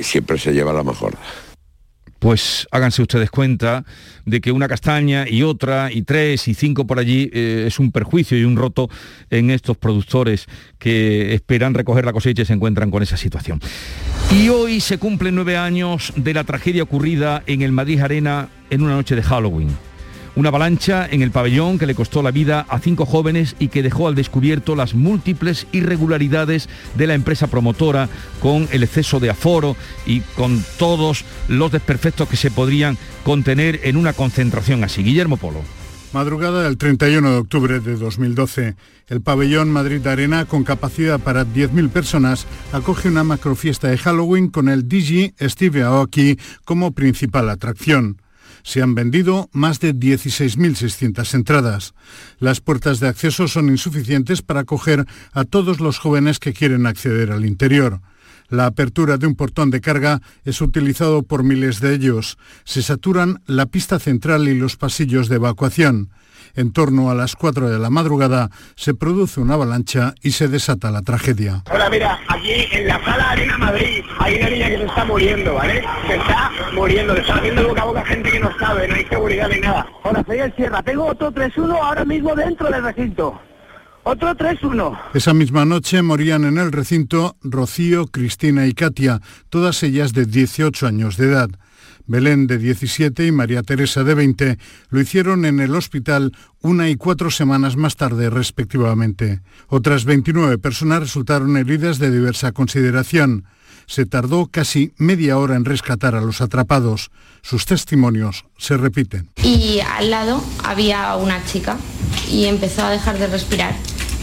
siempre se lleva la mejor. Pues háganse ustedes cuenta de que una castaña y otra y tres y cinco por allí eh, es un perjuicio y un roto en estos productores que esperan recoger la cosecha y se encuentran con esa situación. Y hoy se cumplen nueve años de la tragedia ocurrida en el Madrid Arena en una noche de Halloween. Una avalancha en el pabellón que le costó la vida a cinco jóvenes y que dejó al descubierto las múltiples irregularidades de la empresa promotora con el exceso de aforo y con todos los desperfectos que se podrían contener en una concentración así. Guillermo Polo. Madrugada del 31 de octubre de 2012, el pabellón Madrid Arena, con capacidad para 10.000 personas, acoge una macrofiesta de Halloween con el DJ Steve Aoki como principal atracción. Se han vendido más de 16.600 entradas. Las puertas de acceso son insuficientes para acoger a todos los jóvenes que quieren acceder al interior. La apertura de un portón de carga es utilizado por miles de ellos. Se saturan la pista central y los pasillos de evacuación. En torno a las 4 de la madrugada se produce una avalancha y se desata la tragedia. Hola, mira, aquí en la sala Arena Madrid hay una niña que se está muriendo, ¿vale? Se está muriendo, le está haciendo boca a boca gente que no sabe, no hay seguridad ni nada. Hola, soy el Sierra, tengo otro 3-1 ahora mismo dentro del recinto. Otro 3-1. Esa misma noche morían en el recinto Rocío, Cristina y Katia, todas ellas de 18 años de edad. Belén de 17 y María Teresa de 20 lo hicieron en el hospital una y cuatro semanas más tarde respectivamente. Otras 29 personas resultaron heridas de diversa consideración. Se tardó casi media hora en rescatar a los atrapados. Sus testimonios se repiten. Y al lado había una chica y empezó a dejar de respirar.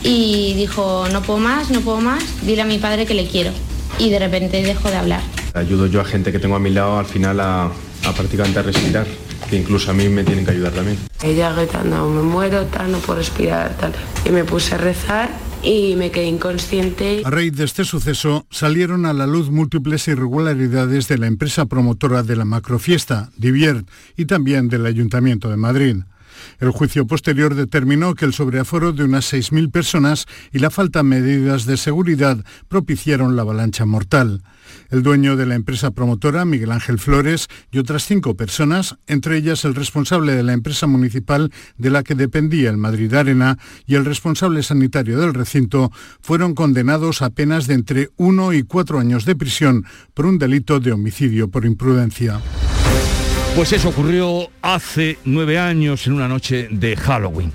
Y dijo, no puedo más, no puedo más, dile a mi padre que le quiero. Y de repente dejó de hablar. Ayudo yo a gente que tengo a mi lado al final a, a prácticamente a respirar, que incluso a mí me tienen que ayudar también. Ella gritando, me muero, tal, no puedo respirar, tal. Y me puse a rezar y me quedé inconsciente. A raíz de este suceso salieron a la luz múltiples irregularidades de la empresa promotora de la macrofiesta, Diviert, y también del Ayuntamiento de Madrid. El juicio posterior determinó que el sobreaforo de unas 6.000 personas y la falta de medidas de seguridad propiciaron la avalancha mortal. El dueño de la empresa promotora, Miguel Ángel Flores, y otras cinco personas, entre ellas el responsable de la empresa municipal de la que dependía el Madrid Arena y el responsable sanitario del recinto, fueron condenados a penas de entre uno y cuatro años de prisión por un delito de homicidio por imprudencia. Pues eso ocurrió hace nueve años en una noche de Halloween.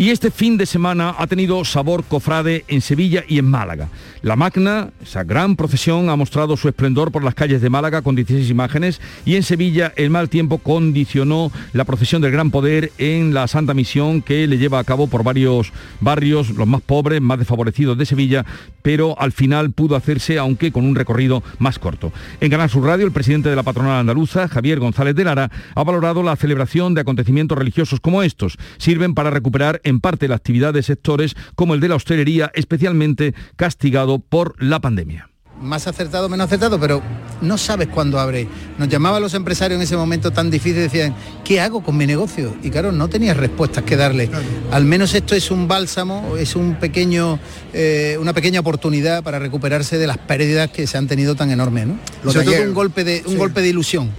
Y este fin de semana ha tenido sabor cofrade en Sevilla y en Málaga. La Magna, esa gran procesión, ha mostrado su esplendor por las calles de Málaga con 16 imágenes y en Sevilla el mal tiempo condicionó la procesión del Gran Poder en la Santa Misión que le lleva a cabo por varios barrios, los más pobres, más desfavorecidos de Sevilla, pero al final pudo hacerse, aunque con un recorrido más corto. En Canal Sur Radio, el presidente de la patronal andaluza, Javier González de Lara, ha valorado la celebración de acontecimientos religiosos como estos. Sirven para recuperar en parte la actividad de sectores como el de la hostelería, especialmente castigado por la pandemia más acertado, menos acertado, pero no sabes cuándo abre. Nos llamaban los empresarios en ese momento tan difícil, decían, ¿qué hago con mi negocio? Y claro, no tenías respuestas que darle. Al menos esto es un bálsamo, es un pequeño, eh, una pequeña oportunidad para recuperarse de las pérdidas que se han tenido tan enormes. ¿no? Sobre todo un golpe de, un golpe de ilusión.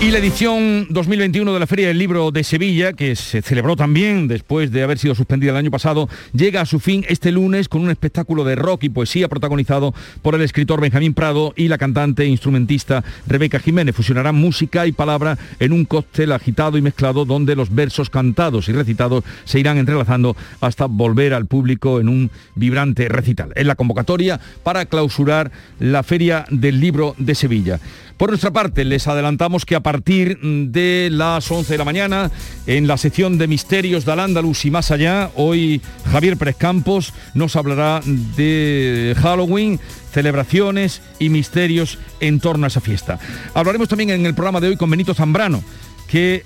Y la edición 2021 de la Feria del Libro de Sevilla, que se celebró también después de haber sido suspendida el año pasado, llega a su fin este lunes con un espectáculo de rock y poesía protagonizado por el escritor Benjamín Prado y la cantante e instrumentista Rebeca Jiménez. Fusionarán música y palabra en un cóctel agitado y mezclado donde los versos cantados y recitados se irán entrelazando hasta volver al público en un vibrante recital. Es la convocatoria para clausurar la Feria del Libro de Sevilla. Por nuestra parte, les adelantamos que a partir de las 11 de la mañana, en la sección de Misterios de Al-Ándalus y más allá, hoy Javier Pérez Campos nos hablará de Halloween, celebraciones y misterios en torno a esa fiesta. Hablaremos también en el programa de hoy con Benito Zambrano, que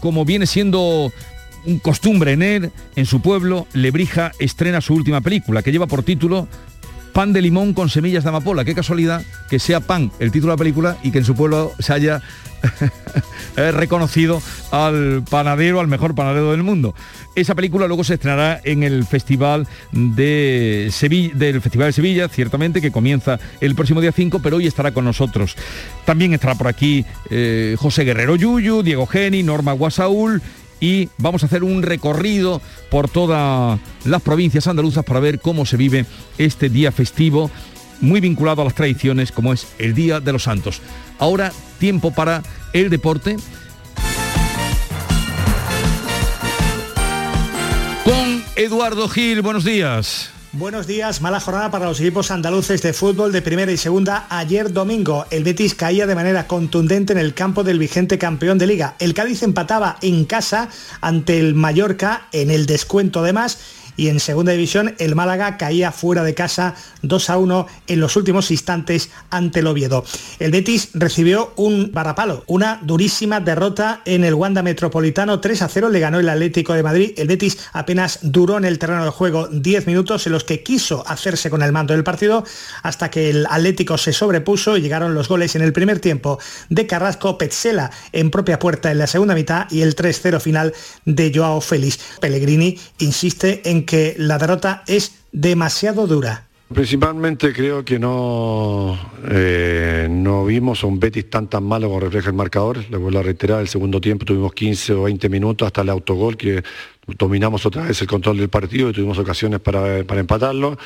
como viene siendo un costumbre en él, en su pueblo, Lebrija estrena su última película, que lleva por título pan de limón con semillas de amapola. Qué casualidad que sea pan el título de la película y que en su pueblo se haya eh, reconocido al panadero, al mejor panadero del mundo. Esa película luego se estrenará en el Festival de Sevilla, del Festival de Sevilla, ciertamente, que comienza el próximo día 5, pero hoy estará con nosotros. También estará por aquí eh, José Guerrero Yuyu, Diego Geni, Norma Guasaúl y vamos a hacer un recorrido por todas las provincias andaluzas para ver cómo se vive este día festivo muy vinculado a las tradiciones como es el Día de los Santos. Ahora tiempo para el deporte. Con Eduardo Gil, buenos días. Buenos días, mala jornada para los equipos andaluces de fútbol de primera y segunda. Ayer domingo el Betis caía de manera contundente en el campo del vigente campeón de liga. El Cádiz empataba en casa ante el Mallorca en el descuento además y en segunda división el Málaga caía fuera de casa 2 a 1 en los últimos instantes ante el Oviedo. El Betis recibió un barrapalo, una durísima derrota en el Wanda Metropolitano 3 a 0 le ganó el Atlético de Madrid. El Betis apenas duró en el terreno de juego 10 minutos en los que quiso hacerse con el mando del partido hasta que el Atlético se sobrepuso y llegaron los goles en el primer tiempo de Carrasco Petzela en propia puerta en la segunda mitad y el 3-0 final de Joao Félix. Pellegrini insiste en que la derrota es demasiado dura. Principalmente creo que no, eh, no vimos a un Betis tan tan malo como refleja el marcador. Le vuelvo a reiterar, el segundo tiempo tuvimos 15 o 20 minutos hasta el autogol que dominamos otra vez el control del partido y tuvimos ocasiones para, empatarlo.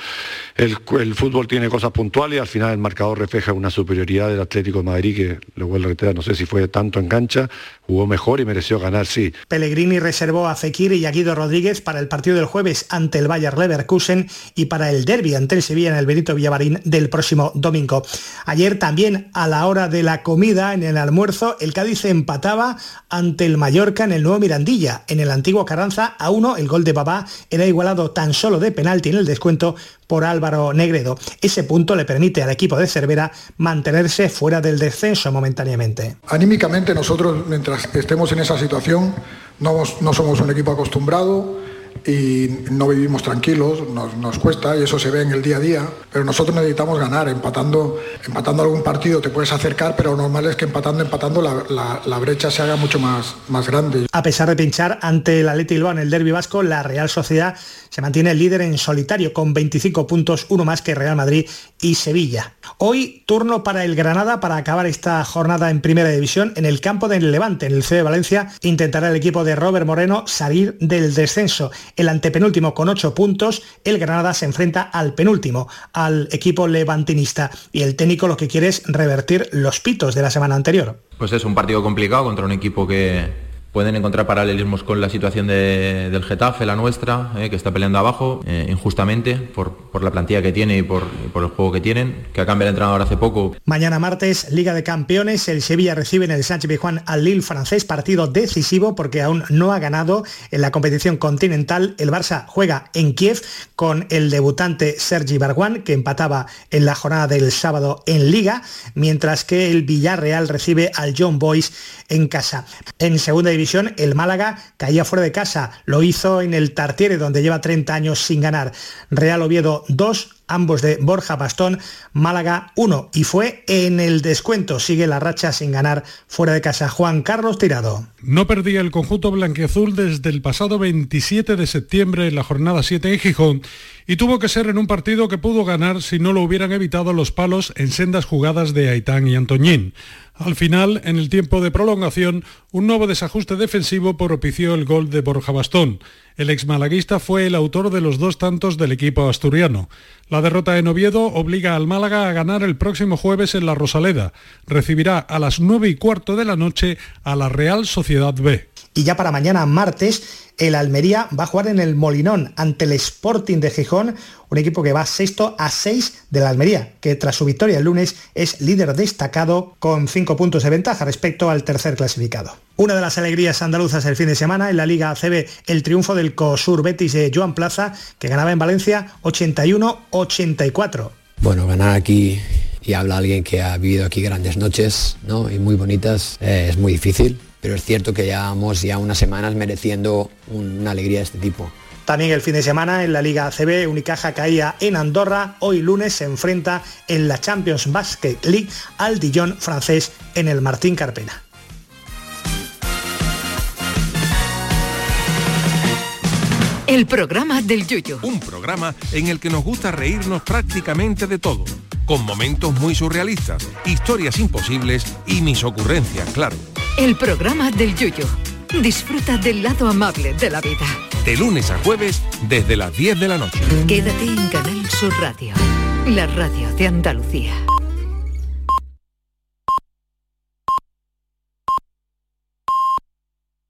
El, fútbol tiene cosas puntuales y al final el marcador refleja una superioridad del Atlético de Madrid que, lo vuelvo a reiterar, no sé si fue tanto en cancha, jugó mejor y mereció ganar, sí. Pellegrini reservó a Fekir y a Guido Rodríguez para el partido del jueves ante el Bayer Leverkusen y para el derby ante el Sevilla en el Benito Villavarín del próximo domingo. Ayer también a la hora de la comida, en el almuerzo, el Cádiz empataba ante el Mallorca en el nuevo Mirandilla, en el antiguo Carranza a uno. El gol de Papá era igualado tan solo de penalti en el descuento por Álvaro Negredo. Ese punto le permite al equipo de Cervera mantenerse fuera del descenso momentáneamente. Anímicamente nosotros, mientras estemos en esa situación, no somos un equipo acostumbrado y no vivimos tranquilos, nos, cuesta y eso se ve en el día a día, pero nosotros necesitamos ganar, empatando, empatando algún partido te puedes acercar, pero lo normal es que empatando, empatando la, brecha se haga mucho más, más grande. A pesar de pinchar ante el Atleti Bilbao en el derbi vasco, la Real Sociedad se mantiene líder en solitario con 25 puntos, uno más que Real Madrid y Sevilla. Hoy turno para el Granada para acabar esta jornada en primera división en el campo del Levante, en el C de Valencia, intentará el equipo de Robert Moreno salir del descenso el antepenúltimo con 8 puntos, el Granada se enfrenta al penúltimo, al equipo levantinista. Y el técnico lo que quiere es revertir los pitos de la semana anterior. Pues es un partido complicado contra un equipo que, pueden encontrar paralelismos con la situación del Getafe, la nuestra, eh, que está peleando abajo eh, injustamente por, la plantilla que tiene y por, el juego que tienen, que ha cambiado el entrenador hace poco. Mañana martes, Liga de Campeones, el Sevilla recibe en el Sánchez Pizjuán al Lille francés, partido decisivo porque aún no ha ganado en la competición continental. El Barça juega en Kiev con el debutante Sergi Barguán, que empataba en la jornada del sábado en Liga, mientras que el Villarreal recibe al John Boys en casa. En segunda división, el Málaga caía fuera de casa. Lo hizo en el Tartiere, donde lleva 30 años sin ganar. Real Oviedo 2, ambos de Borja Bastón, Málaga 1 y fue en el descuento. Sigue la racha sin ganar fuera de casa. Juan Carlos Tirado. No perdía el conjunto blanquiazul desde el pasado 27 de septiembre en la jornada 7 en Gijón y tuvo que ser en un partido que pudo ganar si no lo hubieran evitado los palos en sendas jugadas de Aitán y Antoñín. Al final, en el tiempo de prolongación, un nuevo desajuste defensivo propició el gol de Borja Bastón. El exmalaguista fue el autor de los dos tantos del equipo asturiano. La derrota en Oviedo obliga al Málaga a ganar el próximo jueves en la Rosaleda. Recibirá a las nueve y cuarto de la noche a la Real Sociedad B. Y ya para mañana martes el Almería va a jugar en el Molinón ante el Sporting de Gijón, un equipo que va sexto a seis de la Almería, que tras su victoria el lunes es líder destacado con cinco puntos de ventaja respecto al tercer clasificado. Una de las alegrías andaluzas el fin de semana en la Liga ACB, el triunfo del COSUR Betis de Joan Plaza, que ganaba en Valencia 81-84. Bueno, ganar aquí y habla alguien que ha vivido aquí grandes noches ¿no? y muy bonitas, eh, es muy difícil pero es cierto que llevamos ya unas semanas mereciendo una alegría de este tipo. También el fin de semana en la Liga ACB, Unicaja caía en Andorra. Hoy lunes se enfrenta en la Champions Basket League al Dijon francés en el Martín Carpena. El programa del Yuyo. Un programa en el que nos gusta reírnos prácticamente de todo, con momentos muy surrealistas, historias imposibles y mis ocurrencias, claro. El programa del Yuyo. Disfruta del lado amable de la vida. De lunes a jueves desde las 10 de la noche. Quédate en Canal Sur Radio, la radio de Andalucía.